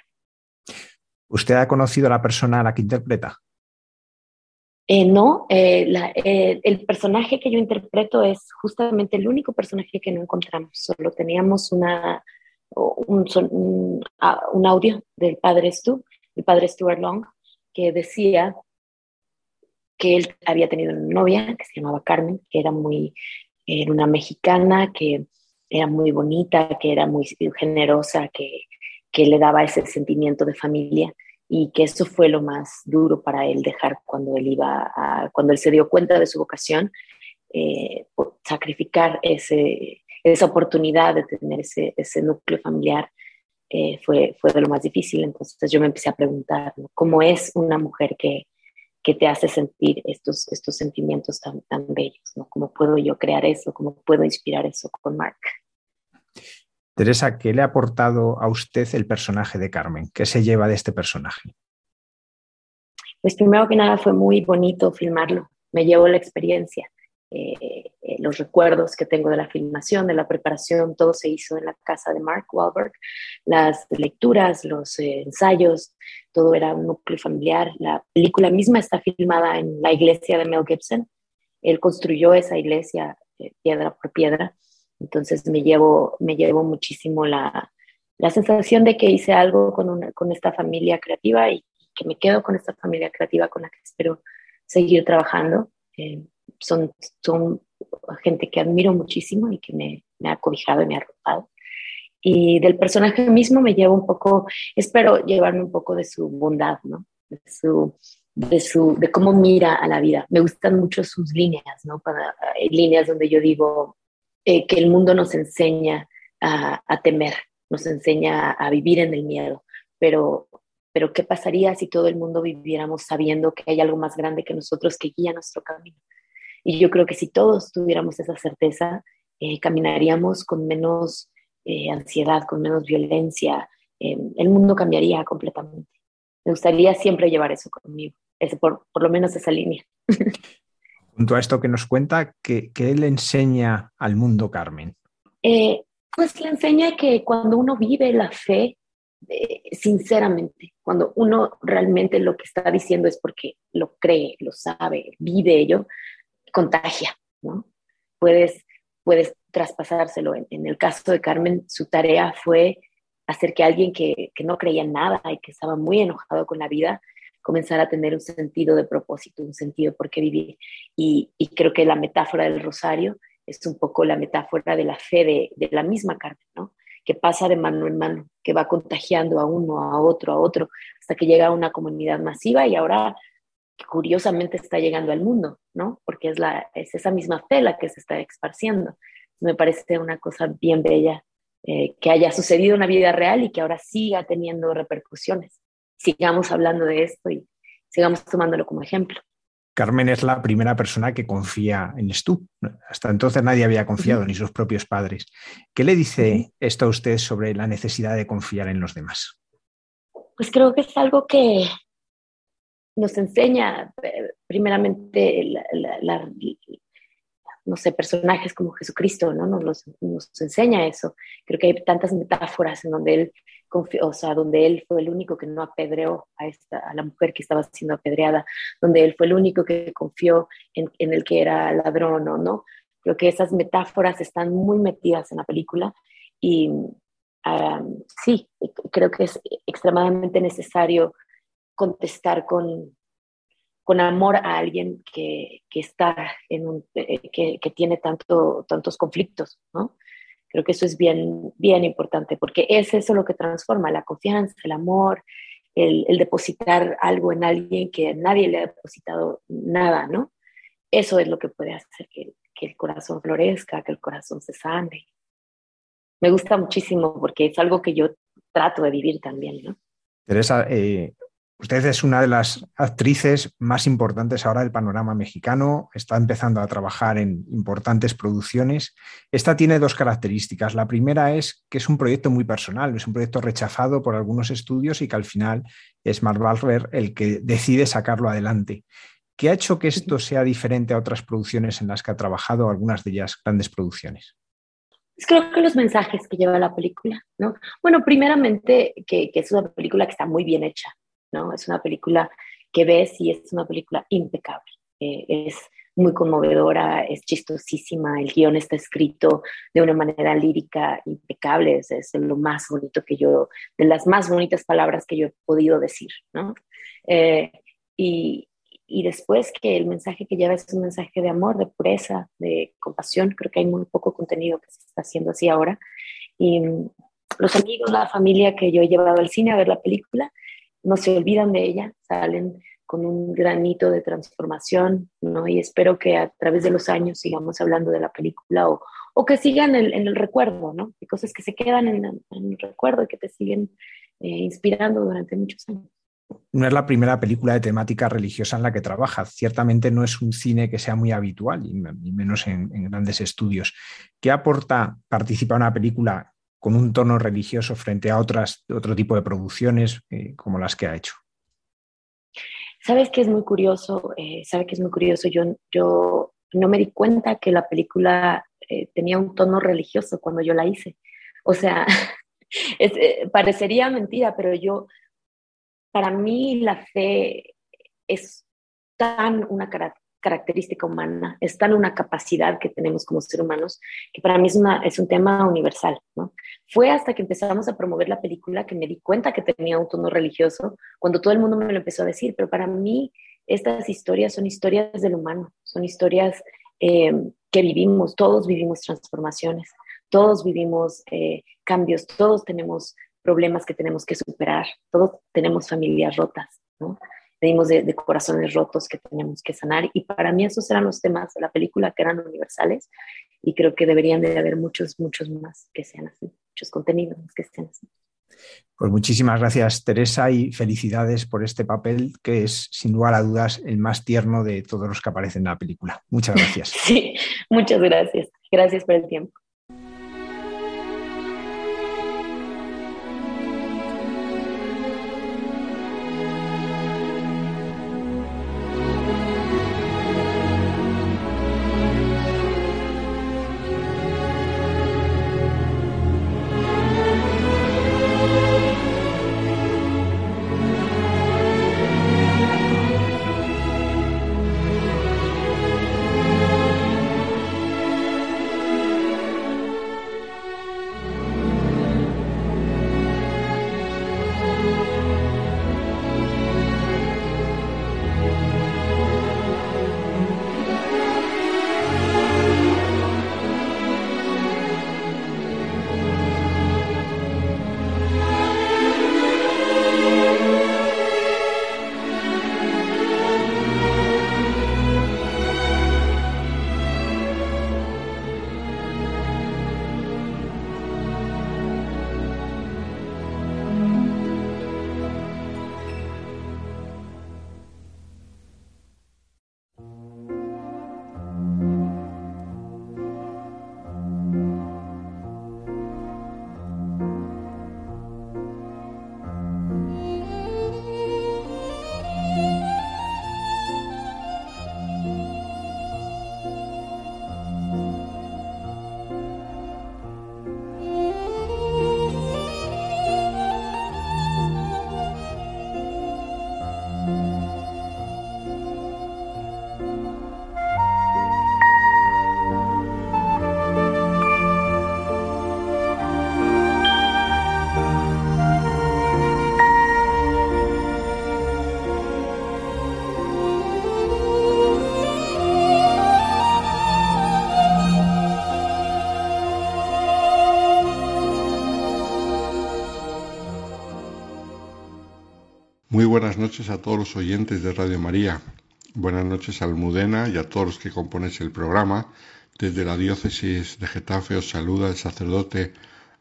¿Usted ha conocido a la persona a la que interpreta? Eh, no, eh, la, eh, el personaje que yo interpreto es justamente el único personaje que no encontramos. Solo teníamos una, un, un, un audio del padre Stu, el padre Stuart Long, que decía que él había tenido una novia que se llamaba Carmen, que era muy, era una mexicana, que era muy bonita, que era muy generosa, que, que le daba ese sentimiento de familia y que eso fue lo más duro para él dejar cuando él iba a, cuando él se dio cuenta de su vocación, eh, sacrificar ese, esa oportunidad de tener ese, ese núcleo familiar eh, fue, fue de lo más difícil. Entonces yo me empecé a preguntar, ¿cómo es una mujer que, que te hace sentir estos, estos sentimientos tan, tan bellos? ¿no? ¿Cómo puedo yo crear eso? ¿Cómo puedo inspirar eso con Mark? Teresa, ¿qué le ha aportado a usted el personaje de Carmen? ¿Qué se lleva de este personaje? Pues primero que nada fue muy bonito filmarlo. Me llevó la experiencia, eh, eh, los recuerdos que tengo de la filmación, de la preparación, todo se hizo en la casa de Mark Wahlberg. Las lecturas, los eh, ensayos, todo era un núcleo familiar. La película misma está filmada en la iglesia de Mel Gibson. Él construyó esa iglesia piedra por piedra entonces me llevo, me llevo muchísimo la, la sensación de que hice algo con, una, con esta familia creativa y que me quedo con esta familia creativa con la que espero seguir trabajando. Eh, son, son gente que admiro muchísimo y que me, me ha cobijado y me ha arropado. Y del personaje mismo me llevo un poco, espero llevarme un poco de su bondad, ¿no? De su, de, su, de cómo mira a la vida. Me gustan mucho sus líneas, ¿no? Para, hay líneas donde yo digo, eh, que el mundo nos enseña a, temer, nos enseña a vivir en el miedo, pero, pero ¿qué pasaría si todo el mundo viviéramos sabiendo que hay algo más grande que nosotros que guía nuestro camino? Y yo creo que si todos tuviéramos esa certeza, eh, caminaríamos con menos eh, ansiedad, con menos violencia, el mundo cambiaría completamente. Me gustaría siempre llevar eso conmigo, ese, por, por lo menos esa línea. junto a esto que nos cuenta, ¿qué, le enseña al mundo Carmen? Eh, pues le enseña que cuando uno vive la fe, eh, sinceramente, cuando uno realmente lo que está diciendo es porque lo cree, lo sabe, vive ello, contagia, ¿no? Puedes, puedes traspasárselo. En, el caso de Carmen, su tarea fue hacer que alguien que, que no creía nada y que estaba muy enojado con la vida, comenzar a tener un sentido de propósito, un sentido por qué vivir. Y, creo que la metáfora del rosario es un poco la metáfora de la fe de, de, la misma Carmen, ¿no? que pasa de mano en mano, que va contagiando a uno, a otro, a otro, hasta que llega a una comunidad masiva y ahora curiosamente está llegando al mundo, ¿no? Porque es, la, es esa misma fe la que se está esparciendo. Me parece una cosa bien bella eh, que haya sucedido en la vida real y que ahora siga teniendo repercusiones sigamos hablando de esto y sigamos tomándolo como ejemplo. Carmen es la primera persona que confía en Stu. Hasta entonces nadie había confiado, ni sus propios padres. ¿Qué le dice esto a usted sobre la necesidad de confiar en los demás? Pues creo que es algo que nos enseña eh, primeramente no sé, personajes como Jesucristo, ¿no? Nos, nos enseña eso. Creo que hay tantas metáforas en donde él o sea, donde él fue el único que no apedreó a, esta, a la mujer que estaba siendo apedreada, donde él fue el único que confió en, en el que era ladrón o no. Creo que esas metáforas están muy metidas en la película y sí, creo que es extremadamente necesario contestar con, con amor a alguien que, que está en un, eh, que, que, tiene tanto, tantos conflictos, ¿no? Creo que eso es bien, bien importante porque es eso lo que transforma la confianza, el amor, el, depositar algo en alguien que nadie le ha depositado nada, ¿no? Eso es lo que puede hacer que, el corazón florezca, que el corazón se sane. Me gusta muchísimo porque es algo que yo trato de vivir también, ¿no? Teresa, eh, Usted es una de las actrices más importantes ahora del panorama mexicano, está empezando a trabajar en importantes producciones. Esta tiene dos características. La primera es que es un proyecto muy personal, es un proyecto rechazado por algunos estudios y que al final es Mark el que decide sacarlo adelante. ¿Qué ha hecho que esto sea diferente a otras producciones en las que ha trabajado, algunas de ellas grandes producciones? Creo que los mensajes que lleva la película, ¿no? Bueno, primeramente que, que es una película que está muy bien hecha, es una película que ves y es una película impecable. Eh, es muy conmovedora, es chistosísima, el guion está escrito de una manera lírica impecable, es, es, lo más bonito que yo, de las más bonitas palabras que yo he podido decir, eh, y, y, después que el mensaje que lleva es un mensaje de amor, de pureza, de compasión, creo que hay muy poco contenido que se está haciendo así ahora. Y mm, los amigos, la familia que yo he llevado al cine a ver la película, no se olvidan de ella, salen con un granito de transformación, ¿no? Y espero que a través de los años sigamos hablando de la película o, o que sigan en, el recuerdo, ¿no? Hay cosas que se quedan en, el recuerdo y que te siguen eh, inspirando durante muchos años. No es la primera película de temática religiosa en la que trabaja. Ciertamente no es un cine que sea muy habitual, y menos en, en grandes estudios. ¿Qué aporta participar en una película con un tono religioso frente a otras, otro tipo de producciones eh, como las que ha hecho? Sabes que es muy curioso, eh, sabes que es muy curioso. Yo, yo no me di cuenta que la película eh, tenía un tono religioso cuando yo la hice. O sea, parecería mentira, pero yo, para mí la fe es tan una característica humana, está en una capacidad que tenemos como seres humanos, que para mí es, una, es un tema universal. ¿no? Fue hasta que empezamos a promover la película que me di cuenta que tenía un tono religioso, cuando todo el mundo me lo empezó a decir, pero para mí estas historias son historias del humano, son historias eh, que vivimos, todos vivimos transformaciones, todos vivimos eh, cambios, todos tenemos problemas que tenemos que superar, todos tenemos familias rotas, ¿no? Venimos de, corazones rotos que tenemos que sanar. Y para mí esos eran los temas de la película que eran universales y creo que deberían de haber muchos, muchos más que sean así, muchos contenidos que sean así. Pues muchísimas gracias Teresa y felicidades por este papel que es sin lugar a dudas el más tierno de todos los que aparecen en la película. Muchas gracias. sí, muchas gracias. Gracias por el tiempo. Buenas noches a todos los oyentes de Radio María. Buenas noches a Almudena y a todos los que componéis el programa. Desde la diócesis de Getafe os saluda el sacerdote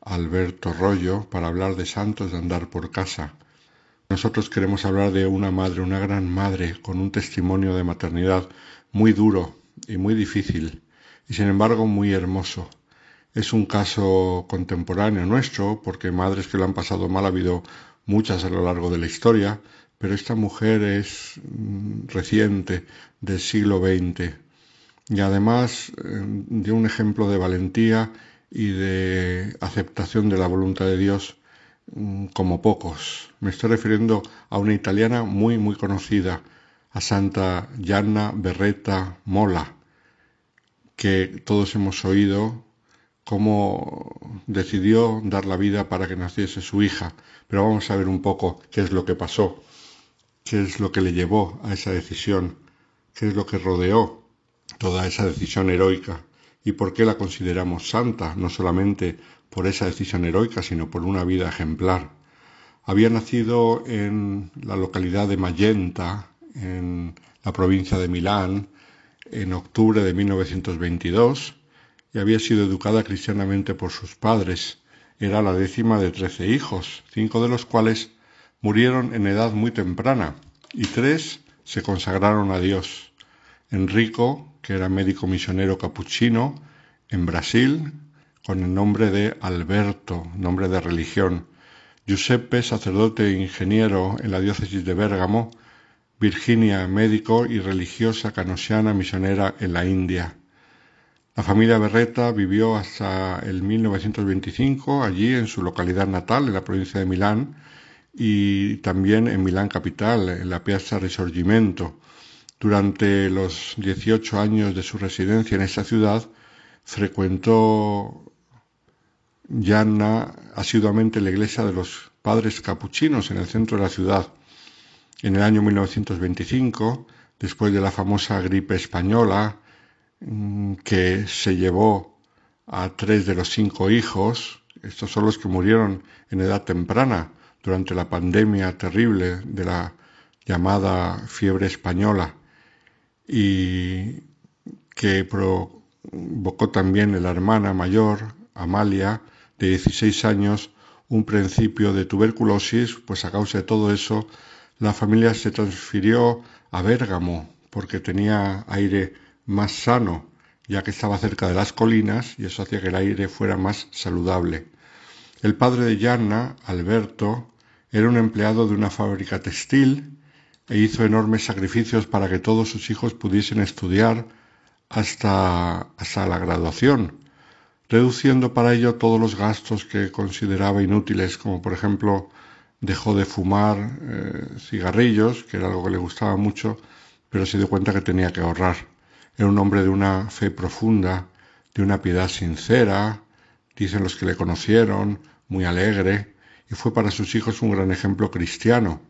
Alberto Rollo para hablar de santos de andar por casa. Nosotros queremos hablar de una madre, una gran madre, con un testimonio de maternidad muy duro y muy difícil, y sin embargo muy hermoso. Es un caso contemporáneo nuestro, porque madres que lo han pasado mal ha habido muchas a lo largo de la historia, pero esta mujer es mm, reciente, del siglo XX, y además eh, dio un ejemplo de valentía y de aceptación de la voluntad de Dios mm, como pocos. Me estoy refiriendo a una italiana muy, muy conocida, a Santa Gianna Berretta Mola, que todos hemos oído cómo decidió dar la vida para que naciese su hija. Pero vamos a ver un poco qué es lo que pasó qué es lo que le llevó a esa decisión, qué es lo que rodeó toda esa decisión heroica y por qué la consideramos santa, no solamente por esa decisión heroica, sino por una vida ejemplar. Había nacido en la localidad de Magenta, en la provincia de Milán, en octubre de 1922, y había sido educada cristianamente por sus padres. Era la décima de trece hijos, cinco de los cuales murieron en edad muy temprana y tres se consagraron a Dios. Enrico, que era médico misionero capuchino en Brasil, con el nombre de Alberto, nombre de religión. Giuseppe, sacerdote e ingeniero en la diócesis de Bérgamo, Virginia, médico y religiosa canosiana misionera en la India. La familia Berreta vivió hasta el 1925 allí en su localidad natal, en la provincia de Milán, y también en Milán capital, en la Piazza Risorgimento. Durante los 18 años de su residencia en esa ciudad, frecuentó Gianna asiduamente la iglesia de los padres capuchinos en el centro de la ciudad. En el año 1925, después de la famosa gripe española, mm, que se llevó a tres de los cinco hijos, estos son los que murieron en edad temprana durante la pandemia terrible de la llamada fiebre española y que provocó también en la hermana mayor, Amalia, de 16 años, un principio de tuberculosis, pues a causa de todo eso, la familia se transfirió a Bérgamo porque tenía aire más sano, ya que estaba cerca de las colinas y eso hacía que el aire fuera más saludable. El padre de Yanna, Alberto, era un empleado de una fábrica textil e hizo enormes sacrificios para que todos sus hijos pudiesen estudiar hasta, hasta la graduación, reduciendo para ello todos los gastos que consideraba inútiles, como por ejemplo dejó de fumar eh, cigarrillos, que era algo que le gustaba mucho, pero se dio cuenta que tenía que ahorrar. Era un hombre de una fe profunda, de una piedad sincera, dicen los que le conocieron, muy alegre, fue para sus hijos un gran ejemplo cristiano.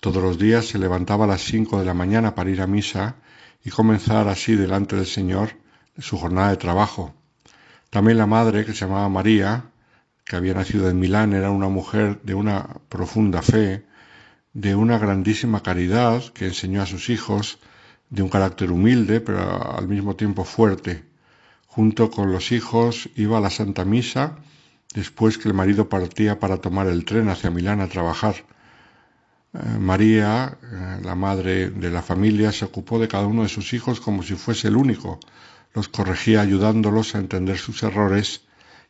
Todos los días se levantaba a las cinco de la mañana para ir a misa y comenzar así delante del Señor su jornada de trabajo. También la madre, que se llamaba María, que había nacido en Milán, era una mujer de una profunda fe, de una grandísima caridad que enseñó a sus hijos, de un carácter humilde, pero al mismo tiempo fuerte. Junto con los hijos iba a la Santa Misa después que el marido partía para tomar el tren hacia Milán a trabajar. Eh, María, eh, la madre de la familia, se ocupó de cada uno de sus hijos como si fuese el único, los corregía ayudándolos a entender sus errores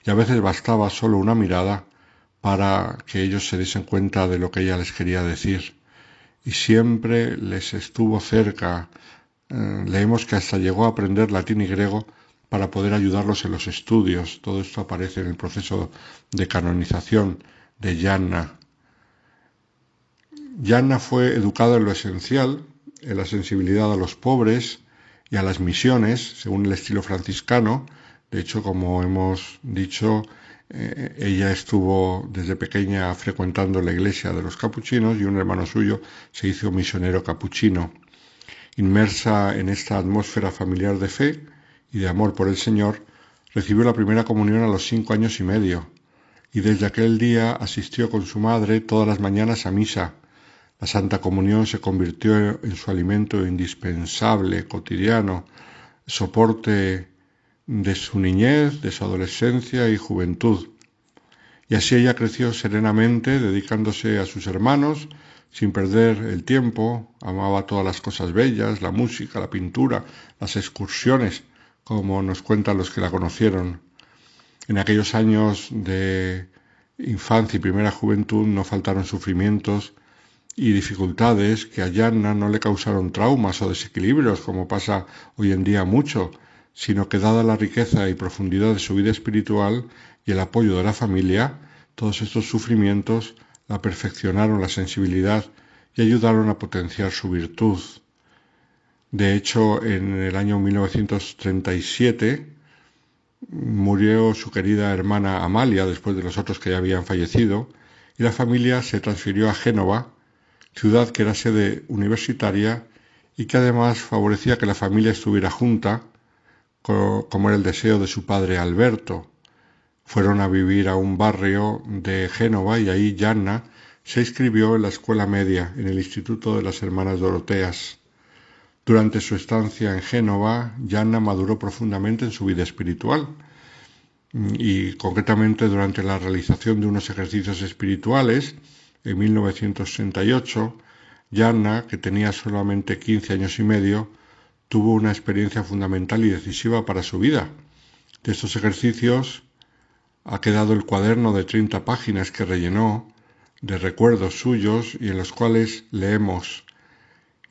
y a veces bastaba solo una mirada para que ellos se diesen cuenta de lo que ella les quería decir. Y siempre les estuvo cerca. Eh, leemos que hasta llegó a aprender latín y griego para poder ayudarlos en los estudios. Todo esto aparece en el proceso de canonización de Yanna. Yanna fue educada en lo esencial, en la sensibilidad a los pobres y a las misiones, según el estilo franciscano. De hecho, como hemos dicho, eh, ella estuvo desde pequeña frecuentando la iglesia de los capuchinos y un hermano suyo se hizo misionero capuchino. Inmersa en esta atmósfera familiar de fe, y de amor por el Señor, recibió la primera comunión a los cinco años y medio, y desde aquel día asistió con su madre todas las mañanas a misa. La Santa Comunión se convirtió en su alimento indispensable, cotidiano, soporte de su niñez, de su adolescencia y juventud. Y así ella creció serenamente, dedicándose a sus hermanos, sin perder el tiempo, amaba todas las cosas bellas, la música, la pintura, las excursiones, como nos cuentan los que la conocieron. En aquellos años de infancia y primera juventud no faltaron sufrimientos y dificultades que a Yanna no le causaron traumas o desequilibrios, como pasa hoy en día mucho, sino que dada la riqueza y profundidad de su vida espiritual y el apoyo de la familia, todos estos sufrimientos la perfeccionaron la sensibilidad y ayudaron a potenciar su virtud. De hecho, en el año 1937 murió su querida hermana Amalia después de los otros que ya habían fallecido y la familia se transfirió a Génova, ciudad que era sede universitaria y que además favorecía que la familia estuviera junta, como era el deseo de su padre Alberto. Fueron a vivir a un barrio de Génova y ahí Yanna se inscribió en la escuela media, en el Instituto de las Hermanas Doroteas. Durante su estancia en Génova, Yanna maduró profundamente en su vida espiritual y concretamente durante la realización de unos ejercicios espirituales en 1968, Yanna, que tenía solamente 15 años y medio, tuvo una experiencia fundamental y decisiva para su vida. De estos ejercicios ha quedado el cuaderno de treinta páginas que rellenó de recuerdos suyos y en los cuales leemos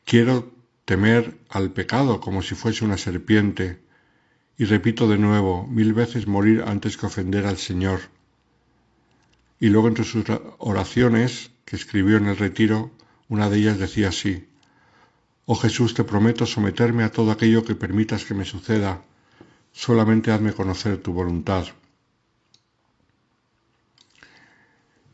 Quiero temer al pecado como si fuese una serpiente y repito de nuevo mil veces morir antes que ofender al Señor. Y luego entre sus oraciones que escribió en el retiro, una de ellas decía así, Oh Jesús, te prometo someterme a todo aquello que permitas que me suceda, solamente hazme conocer tu voluntad.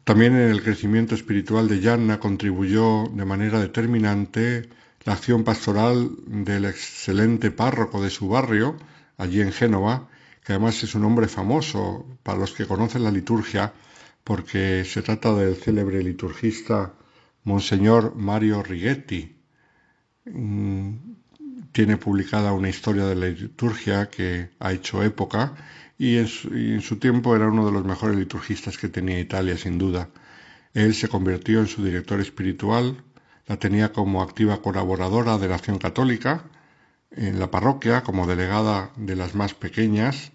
También en el crecimiento espiritual de Yanna contribuyó de manera determinante la acción pastoral del excelente párroco de su barrio, allí en Génova, que además es un hombre famoso para los que conocen la liturgia, porque se trata del célebre liturgista Monseñor Mario Righetti. Mm, tiene publicada una historia de la liturgia que ha hecho época y en, su, tiempo era uno de los mejores liturgistas que tenía Italia, sin duda. Él se convirtió en su director espiritual, la tenía como activa colaboradora de la acción católica en la parroquia, como delegada de las más pequeñas,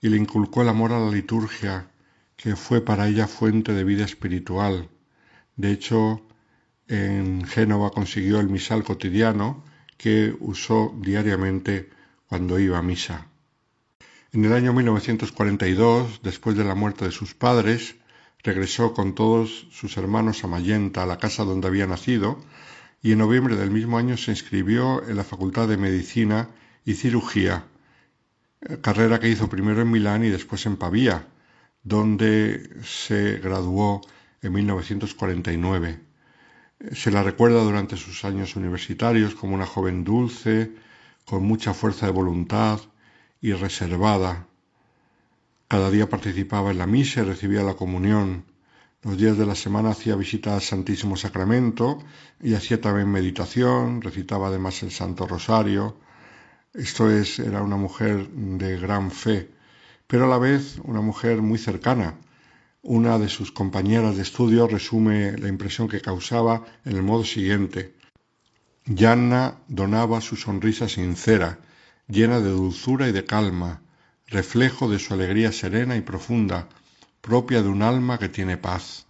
y le inculcó el amor a la liturgia, que fue para ella fuente de vida espiritual. De hecho, en Génova consiguió el misal cotidiano que usó diariamente cuando iba a misa. En el año 1942, después de la muerte de sus padres, regresó con todos sus hermanos a Mayenta, a la casa donde había nacido, y en noviembre del mismo año se inscribió en la Facultad de Medicina y Cirugía, carrera que hizo primero en Milán y después en Pavía, donde se graduó en 1949. Se la recuerda durante sus años universitarios como una joven dulce, con mucha fuerza de voluntad, y reservada. Cada día participaba en la misa y recibía la comunión. Los días de la semana hacía visita al Santísimo Sacramento y hacía también meditación, recitaba además el Santo Rosario. Esto es, era una mujer de gran fe, pero a la vez una mujer muy cercana. Una de sus compañeras de estudio resume la impresión que causaba en el modo siguiente. Yanna donaba su sonrisa sincera, llena de dulzura y de calma, reflejo de su alegría serena y profunda, propia de un alma que tiene paz.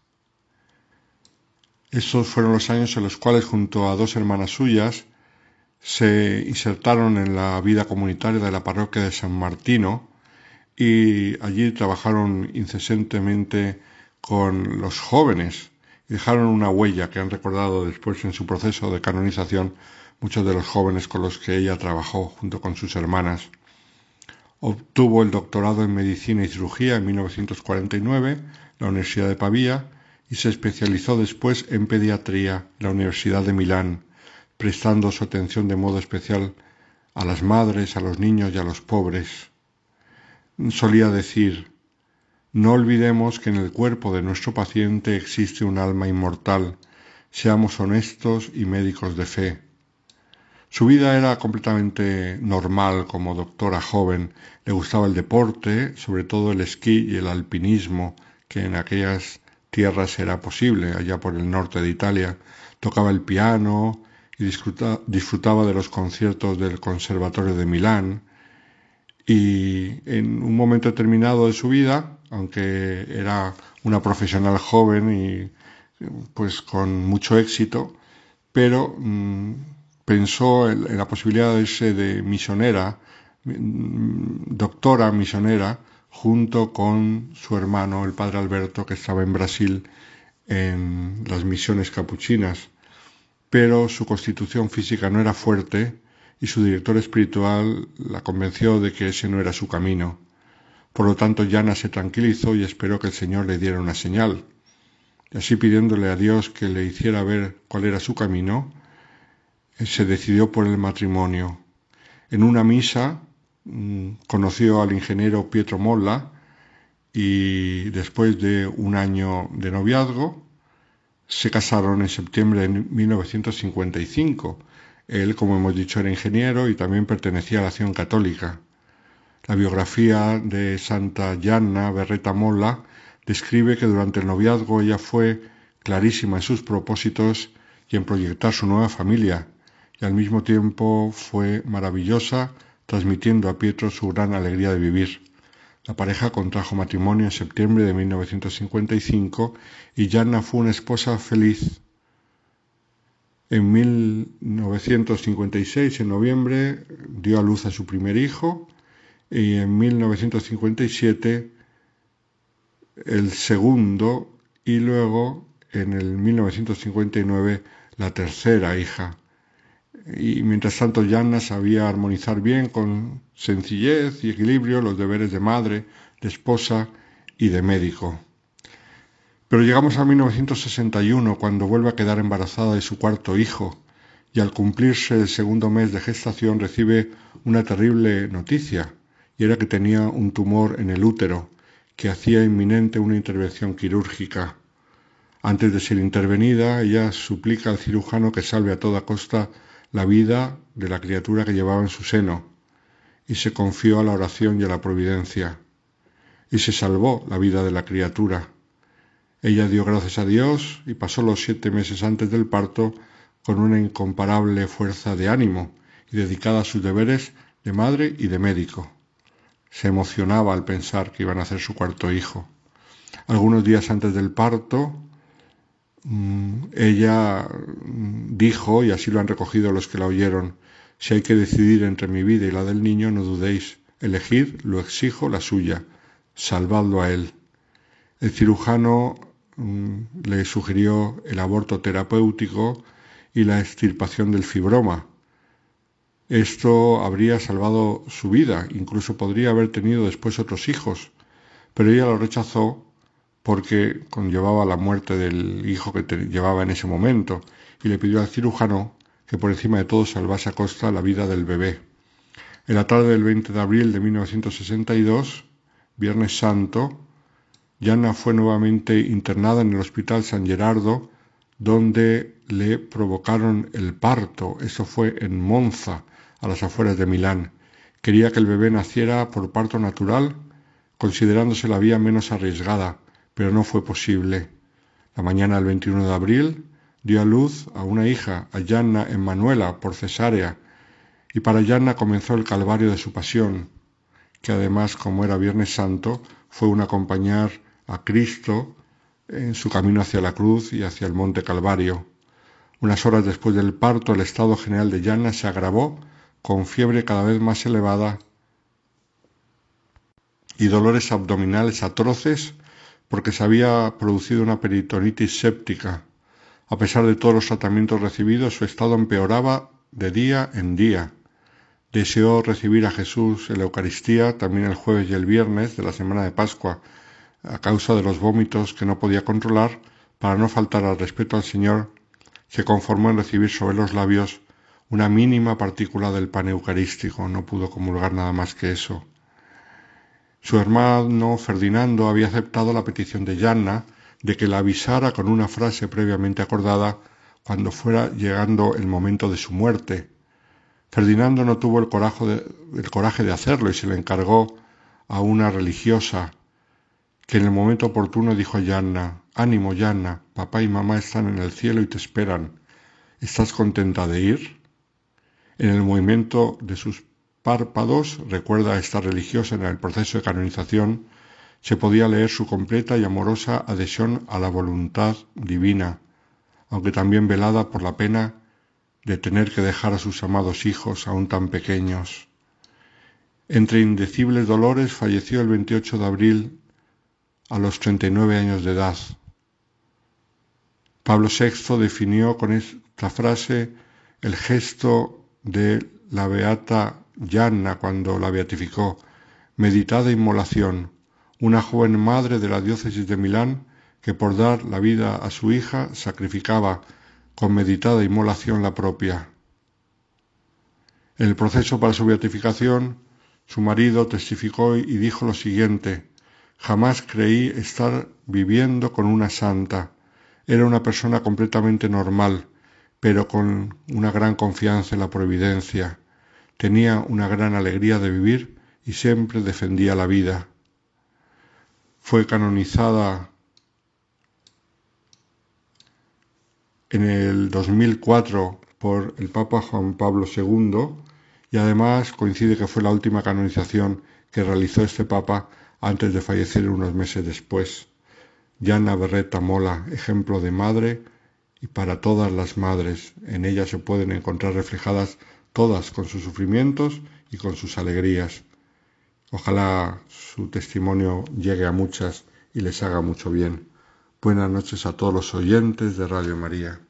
Esos fueron los años en los cuales junto a dos hermanas suyas se insertaron en la vida comunitaria de la parroquia de San Martino y allí trabajaron incesantemente con los jóvenes y dejaron una huella que han recordado después en su proceso de canonización muchos de los jóvenes con los que ella trabajó junto con sus hermanas. Obtuvo el doctorado en Medicina y Cirugía en 1949 en la Universidad de Pavía y se especializó después en Pediatría en la Universidad de Milán, prestando su atención de modo especial a las madres, a los niños y a los pobres. Solía decir, no olvidemos que en el cuerpo de nuestro paciente existe un alma inmortal, seamos honestos y médicos de fe. Su vida era completamente normal como doctora joven. Le gustaba el deporte, sobre todo el esquí y el alpinismo, que en aquellas tierras era posible, allá por el norte de Italia. Tocaba el piano y disfrutaba de los conciertos del Conservatorio de Milán. Y en un momento determinado de su vida, aunque era una profesional joven y pues con mucho éxito, pero mm, pensó en, la posibilidad de irse de misionera, mm, doctora misionera, junto con su hermano, el padre Alberto, que estaba en Brasil en las misiones capuchinas. Pero su constitución física no era fuerte y su director espiritual la convenció de que ese no era su camino. Por lo tanto, Yana se tranquilizó y esperó que el Señor le diera una señal. Y así pidiéndole a Dios que le hiciera ver cuál era su camino, se decidió por el matrimonio. En una misa mm, conoció al ingeniero Pietro Molla y después de un año de noviazgo se casaron en septiembre de 1955. Él, como hemos dicho, era ingeniero y también pertenecía a la acción católica. La biografía de Santa Gianna Berreta Molla describe que durante el noviazgo ella fue clarísima en sus propósitos y en proyectar su nueva familia, y al mismo tiempo fue maravillosa, transmitiendo a Pietro su gran alegría de vivir. La pareja contrajo matrimonio en septiembre de 1955 y Janna fue una esposa feliz. En 1956, en noviembre, dio a luz a su primer hijo y en 1957 el segundo y luego en el 1959 la tercera hija. Y mientras tanto Janna sabía armonizar bien con sencillez y equilibrio los deberes de madre, de esposa y de médico. Pero llegamos a 1961 cuando vuelve a quedar embarazada de su cuarto hijo y al cumplirse el segundo mes de gestación recibe una terrible noticia y era que tenía un tumor en el útero que hacía inminente una intervención quirúrgica. Antes de ser intervenida, ella suplica al cirujano que salve a toda costa la vida de la criatura que llevaba en su seno, y se confió a la oración y a la providencia, y se salvó la vida de la criatura. Ella dio gracias a Dios y pasó los siete meses antes del parto con una incomparable fuerza de ánimo y dedicada a sus deberes de madre y de médico. Se emocionaba al pensar que iban a hacer su cuarto hijo. Algunos días antes del parto, ella mm, dijo, y así lo han recogido los que la oyeron, si hay que decidir entre mi vida y la del niño, no dudéis, elegid, lo exijo, la suya, salvadlo a él. El cirujano mm, le sugirió el aborto terapéutico y la extirpación del fibroma. Esto habría salvado su vida, incluso podría haber tenido después otros hijos, pero ella lo rechazó porque conllevaba la muerte del hijo que llevaba en ese momento y le pidió al cirujano que por encima de todo salvase a costa la vida del bebé. En la tarde del 20 de abril de 1962, Viernes Santo, Yana fue nuevamente internada en el Hospital San Gerardo, donde le provocaron el parto. Eso fue en Monza, a las afueras de Milán. Quería que el bebé naciera por parto natural, considerándose la vía menos arriesgada, pero no fue posible. La mañana del 21 de abril dio a luz a una hija, a Yanna Emanuela, por cesárea, y para Yanna comenzó el calvario de su pasión, que además, como era Viernes Santo, fue un acompañar a Cristo en su camino hacia la cruz y hacia el monte Calvario. Unas horas después del parto, el estado general de Yanna se agravó con fiebre cada vez más elevada y dolores abdominales atroces porque se había producido una peritonitis séptica. A pesar de todos los tratamientos recibidos, su estado empeoraba de día en día. Deseó recibir a Jesús en la Eucaristía también el jueves y el viernes de la semana de Pascua, a causa de los vómitos que no podía controlar, para no faltar al respeto al Señor, se conformó en recibir sobre los labios una mínima partícula del pan eucarístico, no pudo comulgar nada más que eso. Su hermano Ferdinando había aceptado la petición de Yanna de que la avisara con una frase previamente acordada cuando fuera llegando el momento de su muerte. Ferdinando no tuvo el coraje de, hacerlo y se le encargó a una religiosa que en el momento oportuno dijo a Yanna, ánimo Yanna, papá y mamá están en el cielo y te esperan. ¿Estás contenta de ir? En el movimiento de sus párpados, recuerda a esta religiosa en el proceso de canonización, se podía leer su completa y amorosa adhesión a la voluntad divina, aunque también velada por la pena de tener que dejar a sus amados hijos aún tan pequeños. Entre indecibles dolores falleció el 28 de abril a los 39 años de edad. Pablo VI definió con esta frase el gesto de la beata Yanna cuando la beatificó, meditada inmolación, una joven madre de la diócesis de Milán que por dar la vida a su hija sacrificaba con meditada inmolación la propia. En el proceso para su beatificación, su marido testificó y dijo lo siguiente, jamás creí estar viviendo con una santa. Era una persona completamente normal, pero con una gran confianza en la providencia. Tenía una gran alegría de vivir y siempre defendía la vida. Fue canonizada en el 2004 por el Papa Juan Pablo II y además coincide que fue la última canonización que realizó este Papa antes de fallecer unos meses después. Yana Berreta Mola, ejemplo de madre y para todas las madres. En ella se pueden encontrar reflejadas todas con sus sufrimientos y con sus alegrías. Ojalá su testimonio llegue a muchas y les haga mucho bien. Buenas noches a todos los oyentes de Radio María.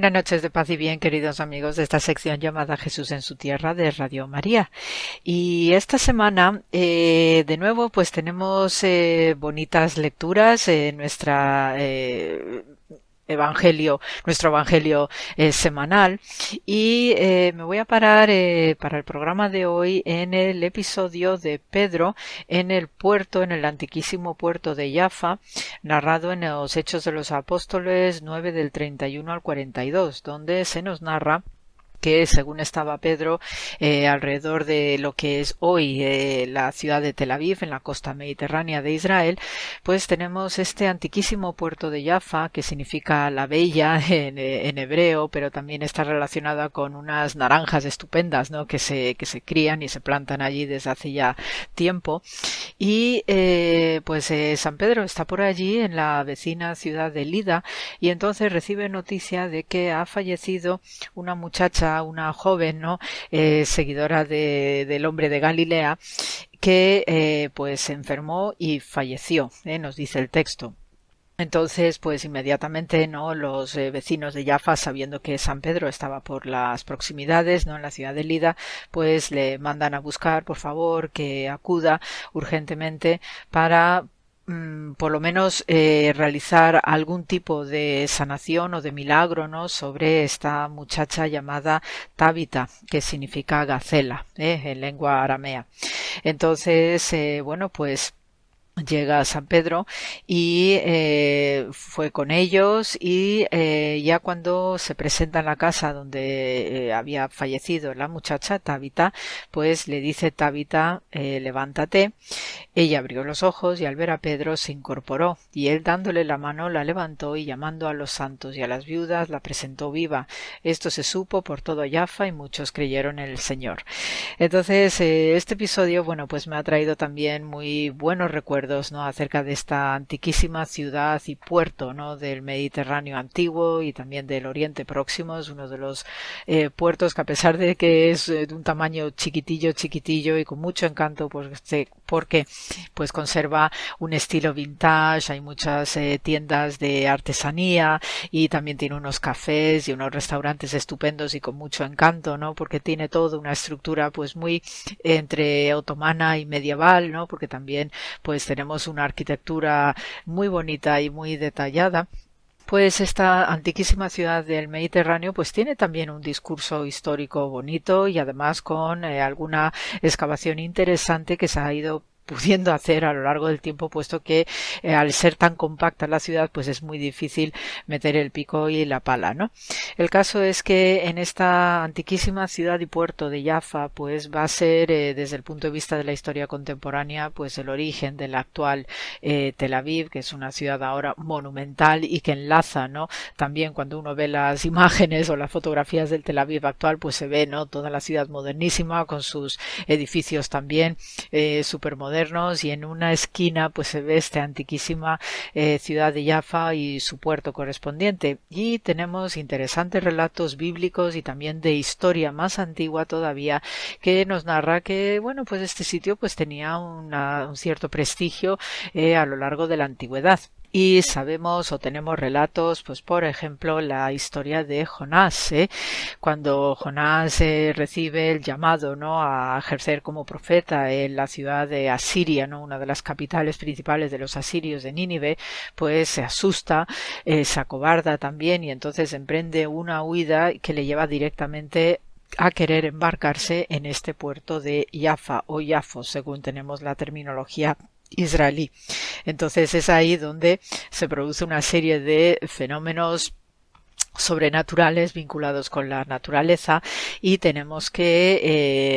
Buenas noches de paz y bien, queridos amigos de esta sección llamada Jesús en su tierra de Radio María. Y esta semana, eh, de nuevo, pues tenemos eh, bonitas lecturas en nuestra eh, evangelio, nuestro evangelio eh, semanal. Y eh, me voy a parar eh, para el programa de hoy en el episodio de Pedro en el puerto, en el antiquísimo puerto de Jaffa, narrado en los Hechos de los Apóstoles 9 del 31 al 42, donde se nos narra que según estaba Pedro eh, alrededor de lo que es hoy eh, la ciudad de Tel Aviv en la costa mediterránea de Israel pues tenemos este antiquísimo puerto de Jaffa que significa la bella en, hebreo pero también está relacionada con unas naranjas estupendas ¿no? que se que se crían y se plantan allí desde hace ya tiempo y eh, pues San Pedro está por allí en la vecina ciudad de Lida y entonces recibe noticia de que ha fallecido una muchacha una joven, ¿no? Eh, seguidora de, del hombre de Galilea, que eh, pues se enfermó y falleció, ¿eh? nos dice el texto. Entonces, pues inmediatamente, ¿no? Los vecinos de Jaffa, sabiendo que San Pedro estaba por las proximidades, ¿no? En la ciudad de Lida, pues le mandan a buscar, por favor, que acuda urgentemente para Mm, por lo menos eh, realizar algún tipo de sanación o de milagro ¿no? sobre esta muchacha llamada Tabita, que significa gacela ¿eh? en lengua aramea. Entonces, eh, bueno, pues llega a San Pedro y eh, fue con ellos y eh, ya cuando se presenta en la casa donde eh, había fallecido la muchacha Tabita pues le dice Tabita levántate ella abrió los ojos y al ver a Pedro se incorporó y él dándole la mano la levantó y llamando a los santos y a las viudas la presentó viva. Esto se supo por todo Jaffa y muchos creyeron en el Señor. Entonces este episodio bueno pues me ha traído también muy buenos recuerdos ¿no? acerca de esta antiquísima ciudad y puerto ¿no? del Mediterráneo antiguo y también del Oriente Próximo. Es uno de los eh, puertos que a pesar de que es eh, de un tamaño chiquitillo, chiquitillo y con mucho encanto, pues, porque pues conserva un estilo vintage, hay muchas eh, tiendas de artesanía y también tiene unos cafés y unos restaurantes estupendos y con mucho encanto, ¿no? Porque tiene toda una estructura pues muy entre otomana y medieval, ¿no? Porque también pues tenemos una arquitectura muy bonita y muy detallada pues esta antiquísima ciudad del Mediterráneo pues tiene también un discurso histórico bonito y además con eh, alguna excavación interesante que se ha ido pudiendo hacer a lo largo del tiempo, puesto que eh, al ser tan compacta la ciudad, pues es muy difícil meter el pico y la pala, ¿no? El caso es que en esta antiquísima ciudad y puerto de Jaffa, pues va a ser, eh, desde el punto de vista de la historia contemporánea, pues el origen de la actual eh, Tel Aviv, que es una ciudad ahora monumental y que enlaza, ¿no? También cuando uno ve las imágenes o las fotografías del Tel Aviv actual, pues se ve, ¿no? Toda la ciudad modernísima con sus edificios también eh, supermodernos y en una esquina pues se ve esta antiquísima eh, ciudad de Jaffa y su puerto correspondiente. Y tenemos interesantes relatos bíblicos y también de historia más antigua todavía que nos narra que bueno pues este sitio pues tenía un cierto prestigio eh, a lo largo de la antigüedad y sabemos o tenemos relatos, pues por ejemplo, la historia de Jonás, ¿eh? cuando Jonás eh, recibe el llamado, ¿no? a ejercer como profeta en la ciudad de Asiria, ¿no? una de las capitales principales de los asirios de Nínive, pues se asusta, eh, se acobarda también y entonces emprende una huida que le lleva directamente a querer embarcarse en este puerto de Jaffa o Jafo, según tenemos la terminología israelí. Entonces es ahí donde se produce una serie de fenómenos sobrenaturales vinculados con la naturaleza y tenemos que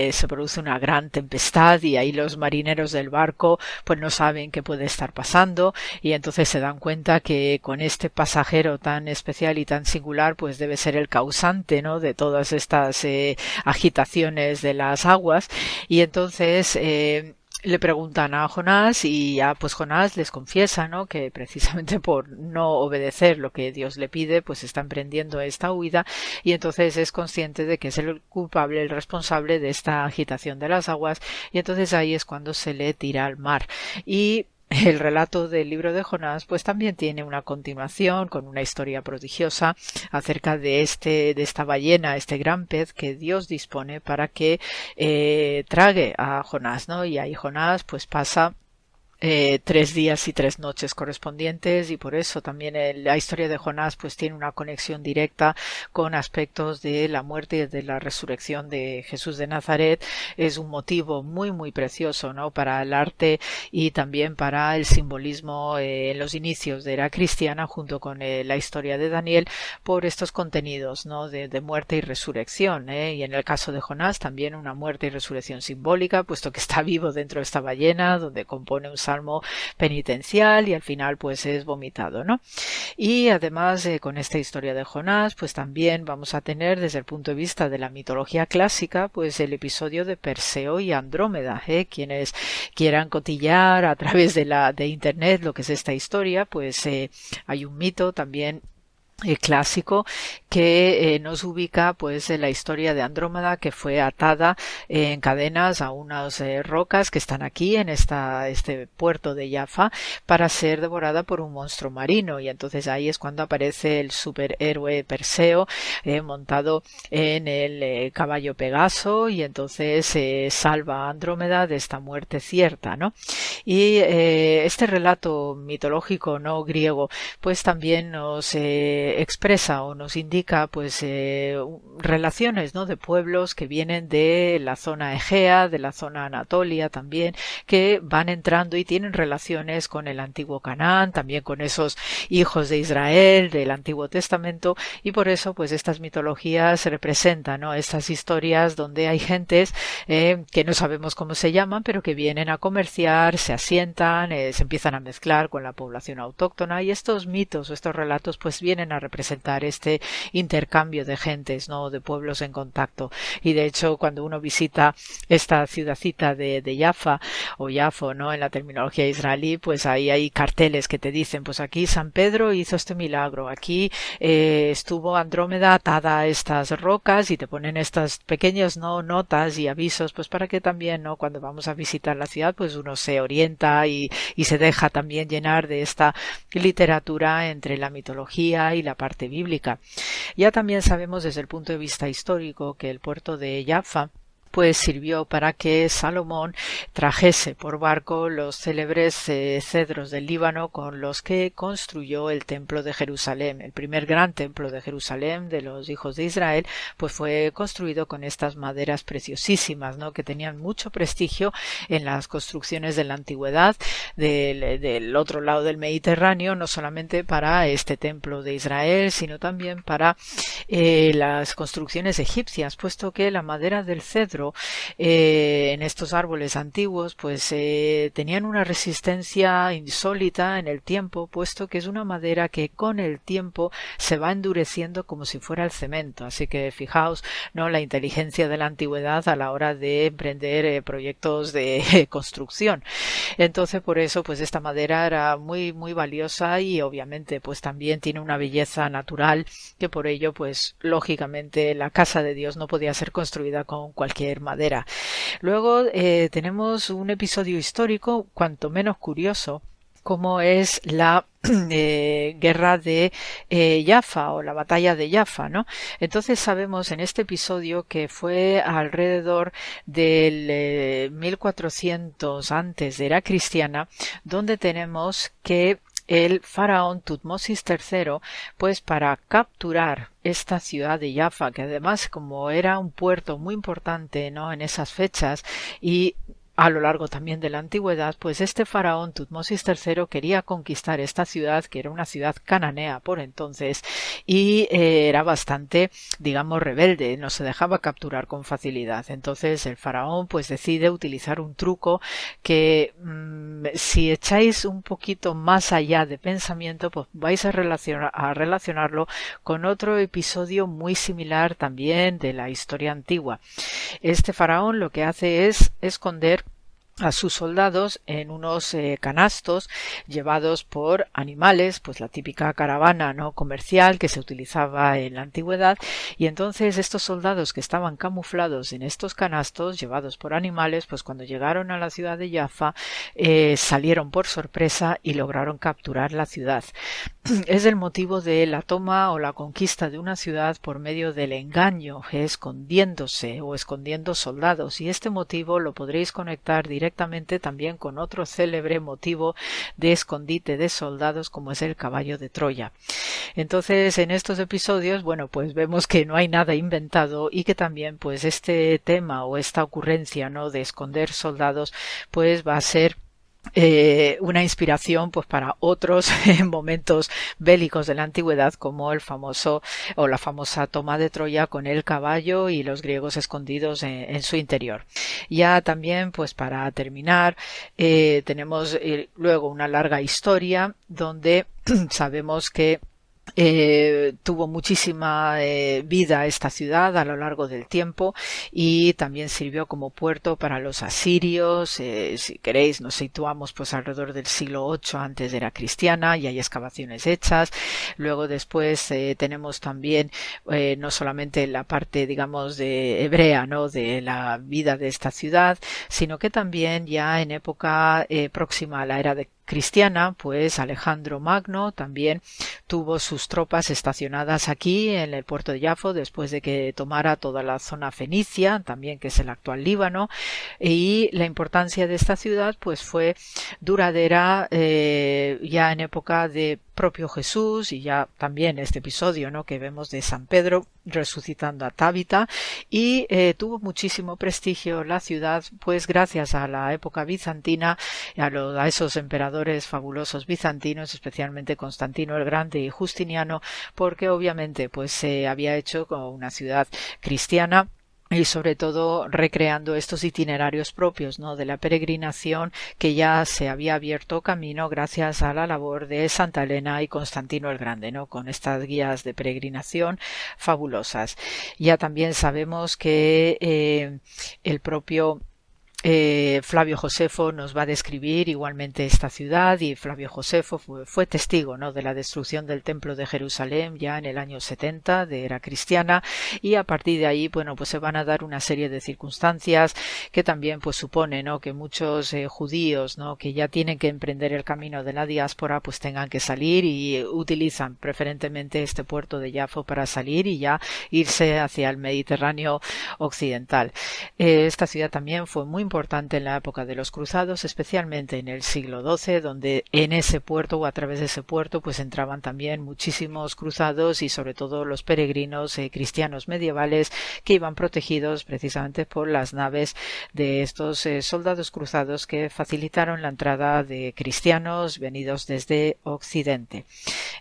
eh, se produce una gran tempestad y ahí los marineros del barco pues no saben qué puede estar pasando y entonces se dan cuenta que con este pasajero tan especial y tan singular pues debe ser el causante no de todas estas eh, agitaciones de las aguas y entonces eh, le preguntan a Jonás y ya pues Jonás les confiesa, ¿no? Que precisamente por no obedecer lo que Dios le pide, pues está emprendiendo esta huida y entonces es consciente de que es el culpable, el responsable de esta agitación de las aguas y entonces ahí es cuando se le tira al mar. Y el relato del libro de Jonás pues también tiene una continuación con una historia prodigiosa acerca de este de esta ballena este gran pez que Dios dispone para que eh, trague a Jonás no y ahí Jonás pues pasa eh, tres días y tres noches correspondientes y por eso también la historia de Jonás pues tiene una conexión directa con aspectos de la muerte y de la resurrección de Jesús de Nazaret. Es un motivo muy muy precioso no para el arte y también para el simbolismo eh, en los inicios de la cristiana junto con eh, la historia de Daniel por estos contenidos no de, de muerte y resurrección y en el caso de Jonás también una muerte y resurrección simbólica puesto que está vivo dentro de esta ballena donde compone un penitencial y al final pues es vomitado, ¿no? Y además eh, con esta historia de Jonás pues también vamos a tener desde el punto de vista de la mitología clásica pues el episodio de Perseo y Andrómeda, ¿eh? quienes quieran cotillar a través de la de internet lo que es esta historia pues eh, hay un mito también eh, clásico que eh, nos ubica pues en la historia de Andrómeda que fue atada en cadenas a unas eh, rocas que están aquí en esta este puerto de Jaffa para ser devorada por un monstruo marino y entonces ahí es cuando aparece el superhéroe Perseo montado en el caballo Pegaso y entonces salva a Andrómeda de esta muerte cierta ¿no? y este relato mitológico no griego pues también nos expresa o nos indica pues eh, relaciones ¿no? de pueblos que vienen de la zona Egea, de la zona Anatolia también, que van entrando y tienen relaciones con el antiguo Canaán, también con esos hijos de Israel del Antiguo Testamento y por eso pues estas mitologías representan ¿no? estas historias donde hay gentes eh, que no sabemos cómo se llaman pero que vienen a comerciar, se asientan, eh, se empiezan a mezclar con la población autóctona y estos mitos o estos relatos pues vienen a representar este intercambio de gentes, ¿no? De pueblos en contacto. Y de hecho, cuando uno visita esta ciudadcita de, de Jaffa o Jafo, ¿no? En la terminología israelí, pues ahí hay carteles que te dicen, pues aquí San Pedro hizo este milagro, aquí eh, estuvo Andrómeda atada a estas rocas y te ponen estas pequeñas no notas y avisos, pues para que también, ¿no? Cuando vamos a visitar la ciudad, pues uno se orienta y, y se deja también llenar de esta literatura entre la mitología y la parte bíblica. Ya también sabemos desde el punto de vista histórico que el puerto de Jaffa pues sirvió para que Salomón trajese por barco los célebres eh, cedros del Líbano con los que construyó el templo de Jerusalén. El primer gran templo de Jerusalén de los hijos de Israel, pues fue construido con estas maderas preciosísimas, ¿no? que tenían mucho prestigio en las construcciones de la antigüedad del, otro lado del Mediterráneo, no solamente para este templo de Israel, sino también para eh, las construcciones egipcias, puesto que la madera del cedro eh, en estos árboles antiguos pues eh, tenían una resistencia insólita en el tiempo puesto que es una madera que con el tiempo se va endureciendo como si fuera el cemento. Así que fijaos no la inteligencia de la antigüedad a la hora de emprender eh, proyectos de construcción. Entonces por eso pues esta madera era muy muy valiosa y obviamente pues también tiene una belleza natural que por ello pues lógicamente la casa de Dios no podía ser construida con cualquier madera. Luego eh, tenemos un episodio histórico cuanto menos curioso como es la eh, guerra de eh, Jaffa o la batalla de Jaffa, ¿no? Entonces sabemos en este episodio que fue alrededor del 1400 antes de era cristiana, donde tenemos que el faraón Tutmosis III, pues para capturar esta ciudad de Jaffa, que además como era un puerto muy importante, ¿no? En esas fechas y a lo largo también de la antigüedad, pues este faraón Tutmosis III quería conquistar esta ciudad, que era una ciudad cananea por entonces, y eh, era bastante, digamos, rebelde, no se dejaba capturar con facilidad. Entonces el faraón pues decide utilizar un truco que mm, si echáis un poquito más allá de pensamiento, pues vais a, a relacionarlo con otro episodio muy similar también de la historia antigua. Este faraón lo que hace es esconder a sus soldados en unos eh, canastos llevados por animales, pues la típica caravana no comercial que se utilizaba en la antigüedad. Y entonces estos soldados que estaban camuflados en estos canastos llevados por animales, pues cuando llegaron a la ciudad de Jaffa eh, salieron por sorpresa y lograron capturar la ciudad. Es el motivo de la toma o la conquista de una ciudad por medio del engaño, escondiéndose o escondiendo soldados. Y este motivo lo podréis conectar directamente directamente también con otro célebre motivo de escondite de soldados como es el caballo de Troya. Entonces, en estos episodios, bueno, pues vemos que no hay nada inventado y que también, pues, este tema o esta ocurrencia, ¿no? de esconder soldados, pues va a ser eh, una inspiración pues para otros momentos bélicos de la antigüedad como el famoso o la famosa toma de Troya con el caballo y los griegos escondidos en, su interior. Ya también pues para terminar eh, tenemos eh, luego una larga historia donde sabemos que eh, tuvo muchísima eh, vida esta ciudad a lo largo del tiempo y también sirvió como puerto para los asirios. Eh, si queréis, nos situamos pues alrededor del siglo VIII antes de era cristiana y hay excavaciones hechas. Luego después tenemos también no solamente la parte digamos de hebrea, no, de la vida de esta ciudad, sino que también ya en época próxima a la era de cristiana, pues Alejandro Magno también tuvo sus tropas estacionadas aquí en el puerto de Jafo después de que tomara toda la zona fenicia, también que es el actual Líbano, y la importancia de esta ciudad pues fue duradera eh, ya en época de propio Jesús y ya también este episodio ¿no? que vemos de San Pedro resucitando a Tábita y eh, tuvo muchísimo prestigio la ciudad pues gracias a la época bizantina a, a esos emperadores fabulosos bizantinos especialmente Constantino el Grande y Justiniano porque obviamente pues se había hecho como una ciudad cristiana y sobre todo recreando estos itinerarios propios ¿no? de la peregrinación que ya se había abierto camino gracias a la labor de Santa Elena y Constantino el Grande, ¿no? con estas guías de peregrinación fabulosas. Ya también sabemos que eh, el propio eh, Flavio Josefo nos va a describir igualmente esta ciudad y Flavio Josefo fue, testigo ¿no? de la destrucción del templo de Jerusalén ya en el año 70 de era cristiana y a partir de ahí bueno pues se van a dar una serie de circunstancias que también pues supone que muchos eh, judíos ¿no? que ya tienen que emprender el camino de la diáspora pues tengan que salir y utilizan preferentemente este puerto de Jafo para salir y ya irse hacia el Mediterráneo occidental. Eh, esta ciudad también fue muy importante en la época de los cruzados, especialmente en el siglo XII, donde en ese puerto o a través de ese puerto pues entraban también muchísimos cruzados y sobre todo los peregrinos eh, cristianos medievales que iban protegidos precisamente por las naves de estos eh, soldados cruzados que facilitaron la entrada de cristianos venidos desde Occidente.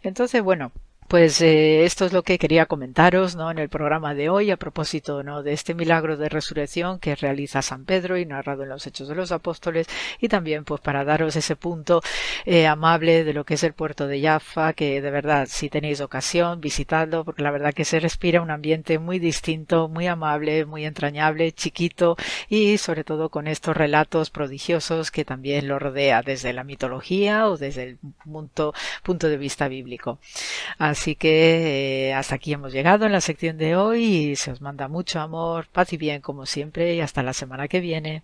Entonces, bueno, pues eh, esto es lo que quería comentaros ¿no? en el programa de hoy a propósito ¿no? de este milagro de resurrección que realiza San Pedro y narrado en los Hechos de los Apóstoles y también pues para daros ese punto eh, amable de lo que es el puerto de Jaffa que de verdad si tenéis ocasión visitadlo porque la verdad que se respira un ambiente muy distinto, muy amable, muy entrañable, chiquito y sobre todo con estos relatos prodigiosos que también lo rodea desde la mitología o desde el punto, punto de vista bíblico. Que eh, hasta aquí hemos llegado en la sección de hoy y se os manda mucho amor, paz y bien como siempre y hasta la semana que viene.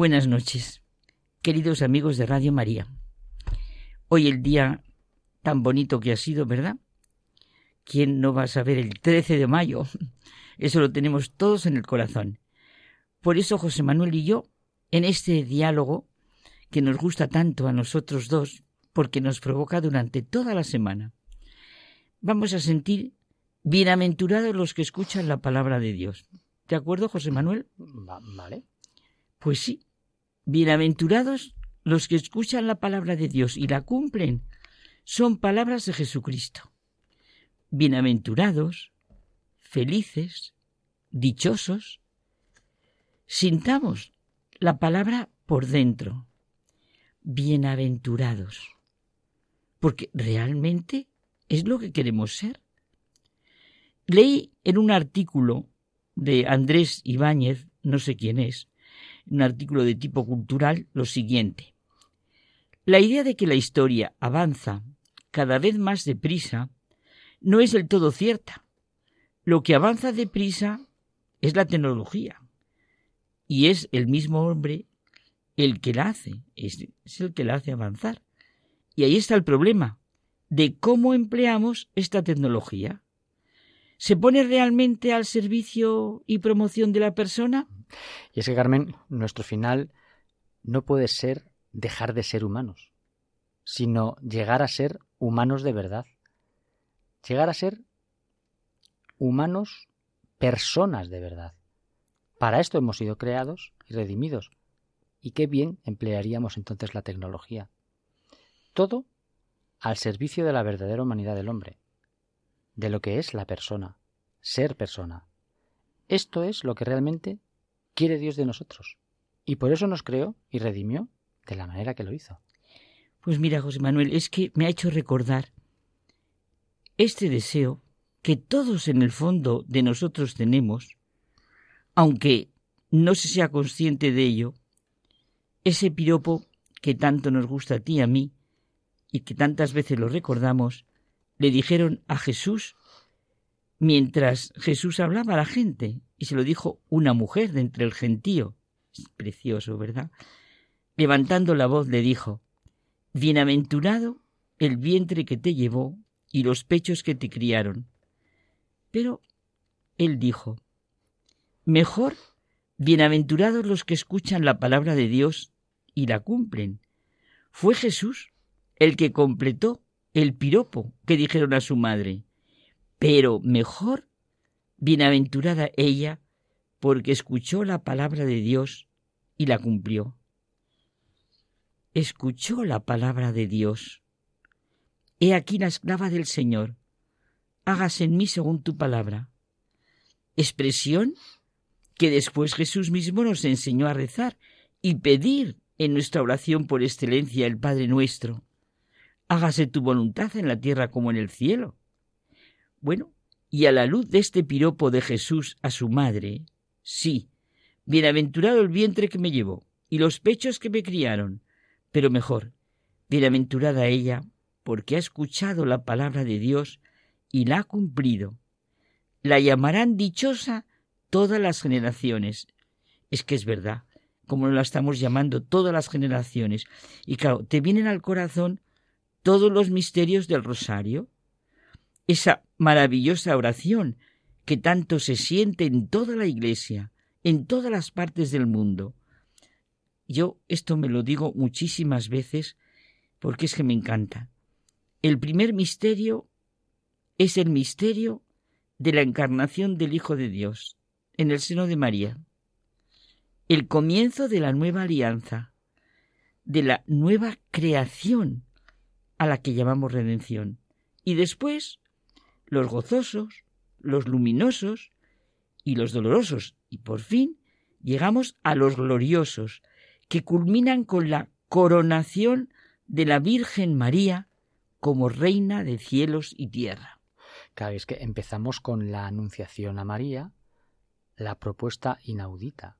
Buenas noches, queridos amigos de Radio María. Hoy el día tan bonito que ha sido, ¿verdad? ¿Quién no va a saber el 13 de mayo? Eso lo tenemos todos en el corazón. Por eso José Manuel y yo, en este diálogo que nos gusta tanto a nosotros dos, porque nos provoca durante toda la semana, vamos a sentir bienaventurados los que escuchan la palabra de Dios. ¿De acuerdo, José Manuel? vale. Pues sí, bienaventurados los que escuchan la palabra de Dios y la cumplen. Son palabras de Jesucristo. Bienaventurados, felices, dichosos. Sintamos la palabra por dentro. Bienaventurados. Porque realmente es lo que queremos ser. Leí en un artículo de Andrés Ibáñez, no sé quién es, un artículo de tipo cultural, lo siguiente. La idea de que la historia avanza cada vez más deprisa no es del todo cierta. Lo que avanza deprisa es la tecnología. Y es el mismo hombre el que la hace, es, es el que la hace avanzar. Y ahí está el problema de cómo empleamos esta tecnología. ¿Se pone realmente al servicio y promoción de la persona? Y es que, Carmen, nuestro final no puede ser dejar de ser humanos, sino llegar a ser humanos de verdad. Llegar a ser humanos, personas de verdad. Para esto hemos sido creados y redimidos. Y qué bien emplearíamos entonces la tecnología. Todo al servicio de la verdadera humanidad del hombre, de lo que es la persona, ser persona. Esto es lo que realmente quiere Dios de nosotros. Y por eso nos creó y redimió de la manera que lo hizo. Pues mira, José Manuel, es que me ha hecho recordar este deseo que todos en el fondo de nosotros tenemos, aunque no se sea consciente de ello, ese piropo que tanto nos gusta a ti y a mí, y que tantas veces lo recordamos, le dijeron a Jesús mientras Jesús hablaba a la gente, y se lo dijo una mujer de entre el gentío. Es precioso, ¿verdad? Levantando la voz le dijo, Bienaventurado el vientre que te llevó y los pechos que te criaron. Pero él dijo, Mejor, bienaventurados los que escuchan la palabra de Dios y la cumplen. Fue Jesús el que completó el piropo que dijeron a su madre. Pero mejor, bienaventurada ella, porque escuchó la palabra de Dios y la cumplió. Escuchó la palabra de Dios. He aquí la esclava del Señor. Hágase en mí según tu palabra. Expresión que después Jesús mismo nos enseñó a rezar y pedir en nuestra oración por excelencia el Padre nuestro. Hágase tu voluntad en la tierra como en el cielo. Bueno, y a la luz de este piropo de Jesús a su madre, sí, bienaventurado el vientre que me llevó y los pechos que me criaron, pero mejor, bienaventurada ella, porque ha escuchado la palabra de Dios y la ha cumplido. La llamarán dichosa todas las generaciones. Es que es verdad, como la estamos llamando todas las generaciones. Y claro, te vienen al corazón todos los misterios del rosario, esa maravillosa oración que tanto se siente en toda la Iglesia, en todas las partes del mundo. Yo esto me lo digo muchísimas veces porque es que me encanta. El primer misterio es el misterio de la encarnación del Hijo de Dios en el seno de María. El comienzo de la nueva alianza, de la nueva creación a la que llamamos redención. Y después los gozosos, los luminosos y los dolorosos. Y por fin llegamos a los gloriosos, que culminan con la coronación de la Virgen María como reina de cielos y tierra. Claro, es que empezamos con la anunciación a María, la propuesta inaudita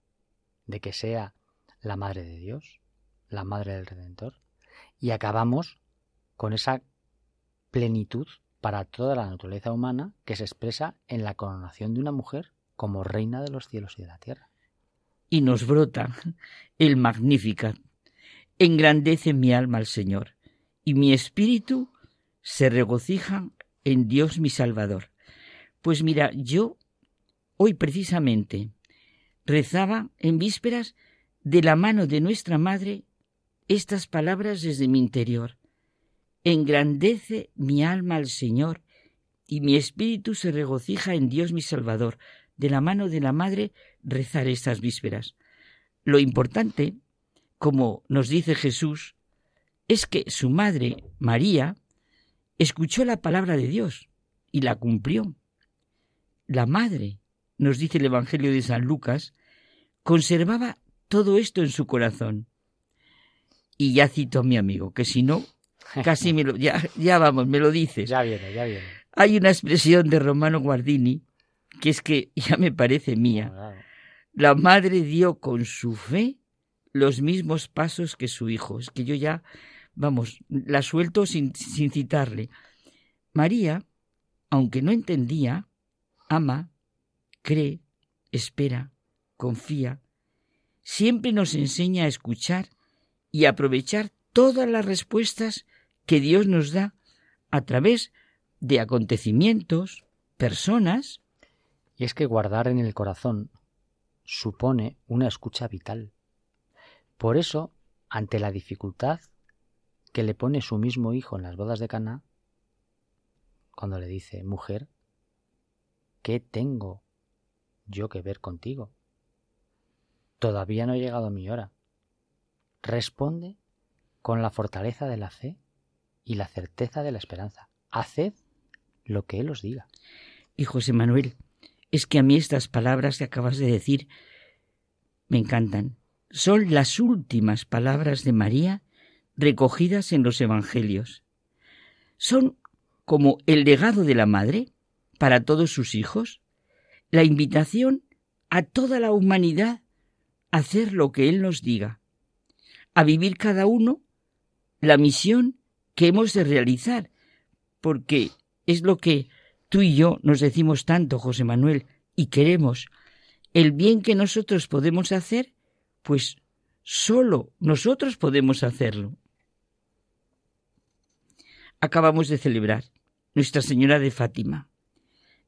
de que sea la Madre de Dios, la Madre del Redentor, y acabamos con esa plenitud para toda la naturaleza humana que se expresa en la coronación de una mujer como reina de los cielos y de la tierra. y nos brota el Magnificat. Engrandece mi alma al Señor, y mi espíritu se regocija en Dios mi Salvador. Pues mira, yo hoy precisamente rezaba en vísperas de la mano de nuestra Madre estas palabras desde mi interior. Engrandece mi alma al Señor y mi espíritu se regocija en Dios mi Salvador. De la mano de la Madre rezar estas vísperas. Lo importante, como nos dice Jesús, es que su madre, María, escuchó la palabra de Dios y la cumplió. La madre, nos dice el Evangelio de San Lucas, conservaba todo esto en su corazón. Y ya cito a mi amigo, que si no, casi me lo, ya, ya vamos, me lo dices. Ya viene, ya viene. Hay una expresión de Romano Guardini que es que ya me parece mía. La madre dio con su fe los mismos pasos que su hijo. Es que yo ya, vamos, la suelto sin, sin citarle. María, aunque no entendía, ama, cree, espera, confía, siempre nos enseña a escuchar y aprovechar todas las respuestas que Dios nos da a través de acontecimientos, personas. Y es que guardar en el corazón supone una escucha vital. Por eso, ante la dificultad que le pone su mismo hijo en las bodas de Cana, cuando le dice, mujer, ¿qué tengo yo que ver contigo? Todavía no ha llegado mi hora. Responde con la fortaleza de la fe y la certeza de la esperanza. Haced lo que Él os diga. Y José Manuel, es que a mí estas palabras que acabas de decir me encantan. Son las últimas palabras de María recogidas en los Evangelios. Son como el legado de la Madre para todos sus hijos, la invitación a toda la humanidad a hacer lo que Él nos diga, a vivir cada uno la misión que hemos de realizar, porque es lo que tú y yo nos decimos tanto, José Manuel, y queremos. El bien que nosotros podemos hacer, pues solo nosotros podemos hacerlo. Acabamos de celebrar Nuestra Señora de Fátima,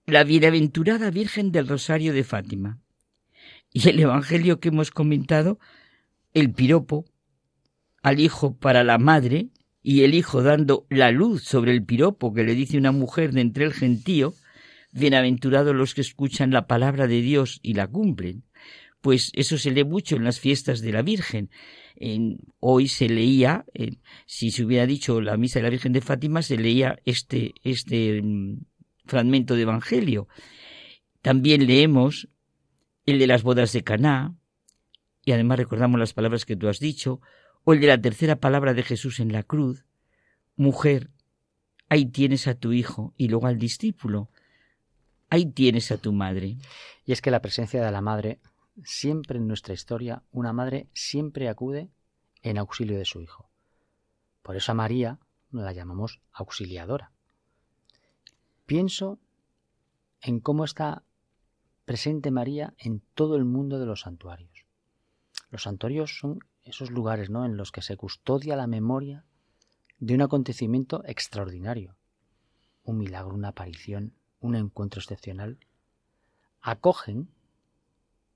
la bienaventurada Virgen del Rosario de Fátima. Y el Evangelio que hemos comentado, el piropo al hijo para la madre, y el hijo dando la luz sobre el piropo que le dice una mujer de entre el gentío, bienaventurados los que escuchan la palabra de Dios y la cumplen. Pues eso se lee mucho en las fiestas de la Virgen. hoy se leía, si se hubiera dicho la misa de la Virgen de Fátima, se leía este, este mm, fragmento de Evangelio. También leemos el de las bodas de Caná, y además recordamos las palabras que tú has dicho, o el de la tercera palabra de Jesús en la cruz, mujer, ahí tienes a tu hijo, y luego al discípulo, ahí tienes a tu madre. Y es que la presencia de la madre, siempre en nuestra historia, una madre siempre acude en auxilio de su hijo. Por eso a María la llamamos auxiliadora. Pienso en cómo está presente María en todo el mundo de los santuarios. Los santuarios son esos lugares ¿no? en los que se custodia la memoria de un acontecimiento extraordinario, un milagro, una aparición, un encuentro excepcional, acogen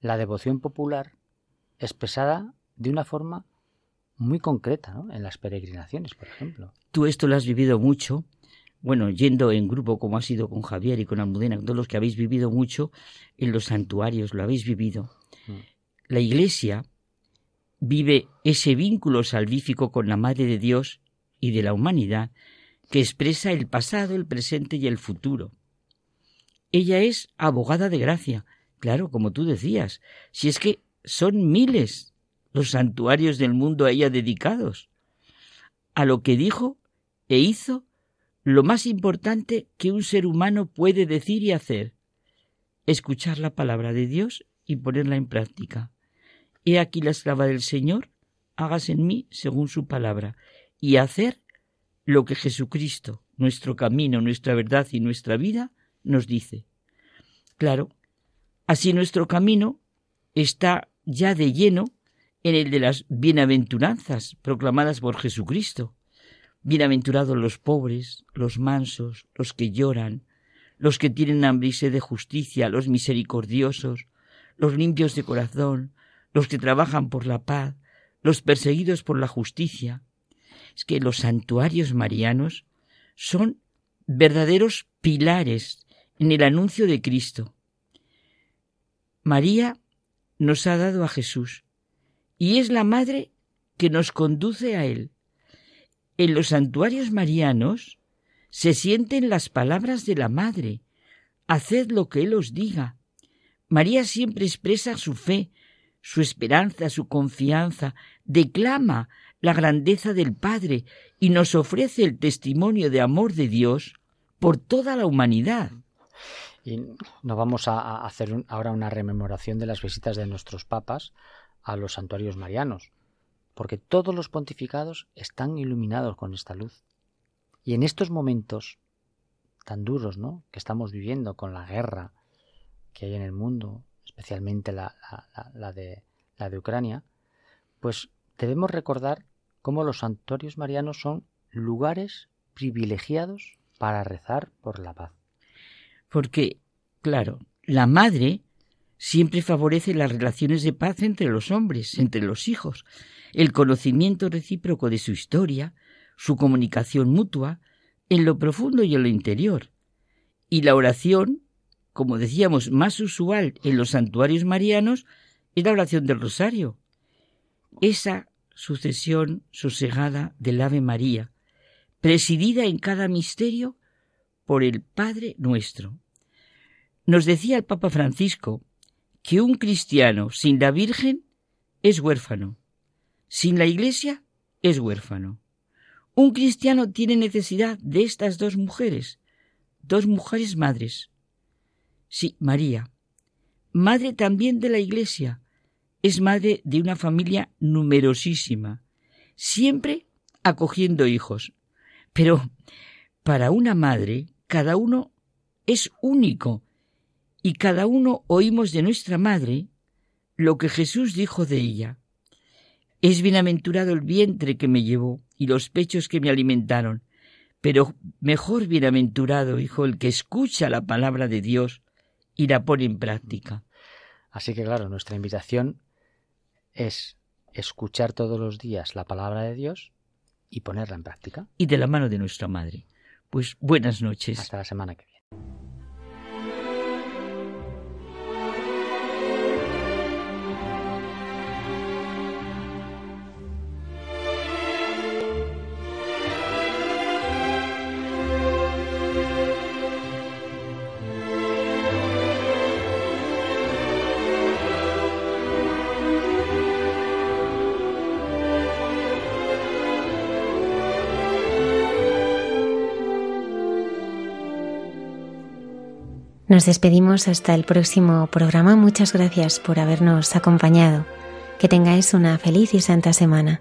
la devoción popular expresada de una forma muy concreta ¿no? en las peregrinaciones, por ejemplo. Tú esto lo has vivido mucho, bueno, yendo en grupo como ha sido con Javier y con Almudena, todos los que habéis vivido mucho en los santuarios, lo habéis vivido. Mm. La Iglesia vive ese vínculo salvífico con la Madre de Dios y de la humanidad que expresa el pasado, el presente y el futuro. Ella es abogada de gracia, claro, como tú decías, si es que son miles los santuarios del mundo a ella dedicados. A lo que dijo e hizo lo más importante que un ser humano puede decir y hacer, escuchar la palabra de Dios y ponerla en práctica. He aquí la esclava del Señor, hágase en mí según su palabra, y hacer lo que Jesucristo, nuestro camino, nuestra verdad y nuestra vida, nos dice. Claro, así nuestro camino está ya de lleno en el de las bienaventuranzas proclamadas por Jesucristo. Bienaventurados los pobres, los mansos, los que lloran, los que tienen hambre y sed de justicia, los misericordiosos, los limpios de corazón, los que trabajan por la paz, los perseguidos por la justicia. Es que los santuarios marianos son verdaderos pilares en el anuncio de Cristo. María nos ha dado a Jesús y es la madre que nos conduce a Él. En los santuarios marianos se sienten las palabras de la madre. Haced lo que Él os diga. María siempre expresa su fe, su esperanza, su confianza, declama la grandeza del Padre y nos ofrece el testimonio de amor de Dios por toda la humanidad. Y no vamos a hacer ahora una rememoración de las visitas de nuestros papas a los santuarios marianos, porque todos los pontificados están iluminados con esta luz. Y en estos momentos tan duros, ¿no? que estamos viviendo con la guerra que hay en el mundo, especialmente la, de, la de Ucrania, pues debemos recordar cómo los santuarios marianos son lugares privilegiados para rezar por la paz. Porque, claro, la madre siempre favorece las relaciones de paz entre los hombres, entre los hijos, el conocimiento recíproco de su historia, su comunicación mutua, en lo profundo y en lo interior. Y la oración, como decíamos, más usual en los santuarios marianos, es la oración del rosario. Esa sucesión sosegada del Ave María, presidida en cada misterio por el Padre nuestro. Nos decía el Papa Francisco que un cristiano sin la Virgen es huérfano, sin la Iglesia es huérfano. Un cristiano tiene necesidad de estas dos mujeres, dos mujeres madres. Sí, María, madre también de la Iglesia, es madre de una familia numerosísima, siempre acogiendo hijos. Pero para una madre, cada uno es único. Y cada uno oímos de nuestra madre lo que Jesús dijo de ella. Es bienaventurado el vientre que me llevó y los pechos que me alimentaron, pero mejor bienaventurado, hijo, el que escucha la palabra de Dios y la pone en práctica. Así que claro, nuestra invitación es escuchar todos los días la palabra de Dios y ponerla en práctica. Y de la mano de nuestra madre. Pues buenas noches. Hasta la semana que viene. Nos despedimos hasta el próximo programa. Muchas gracias por habernos acompañado. Que tengáis una feliz y santa semana.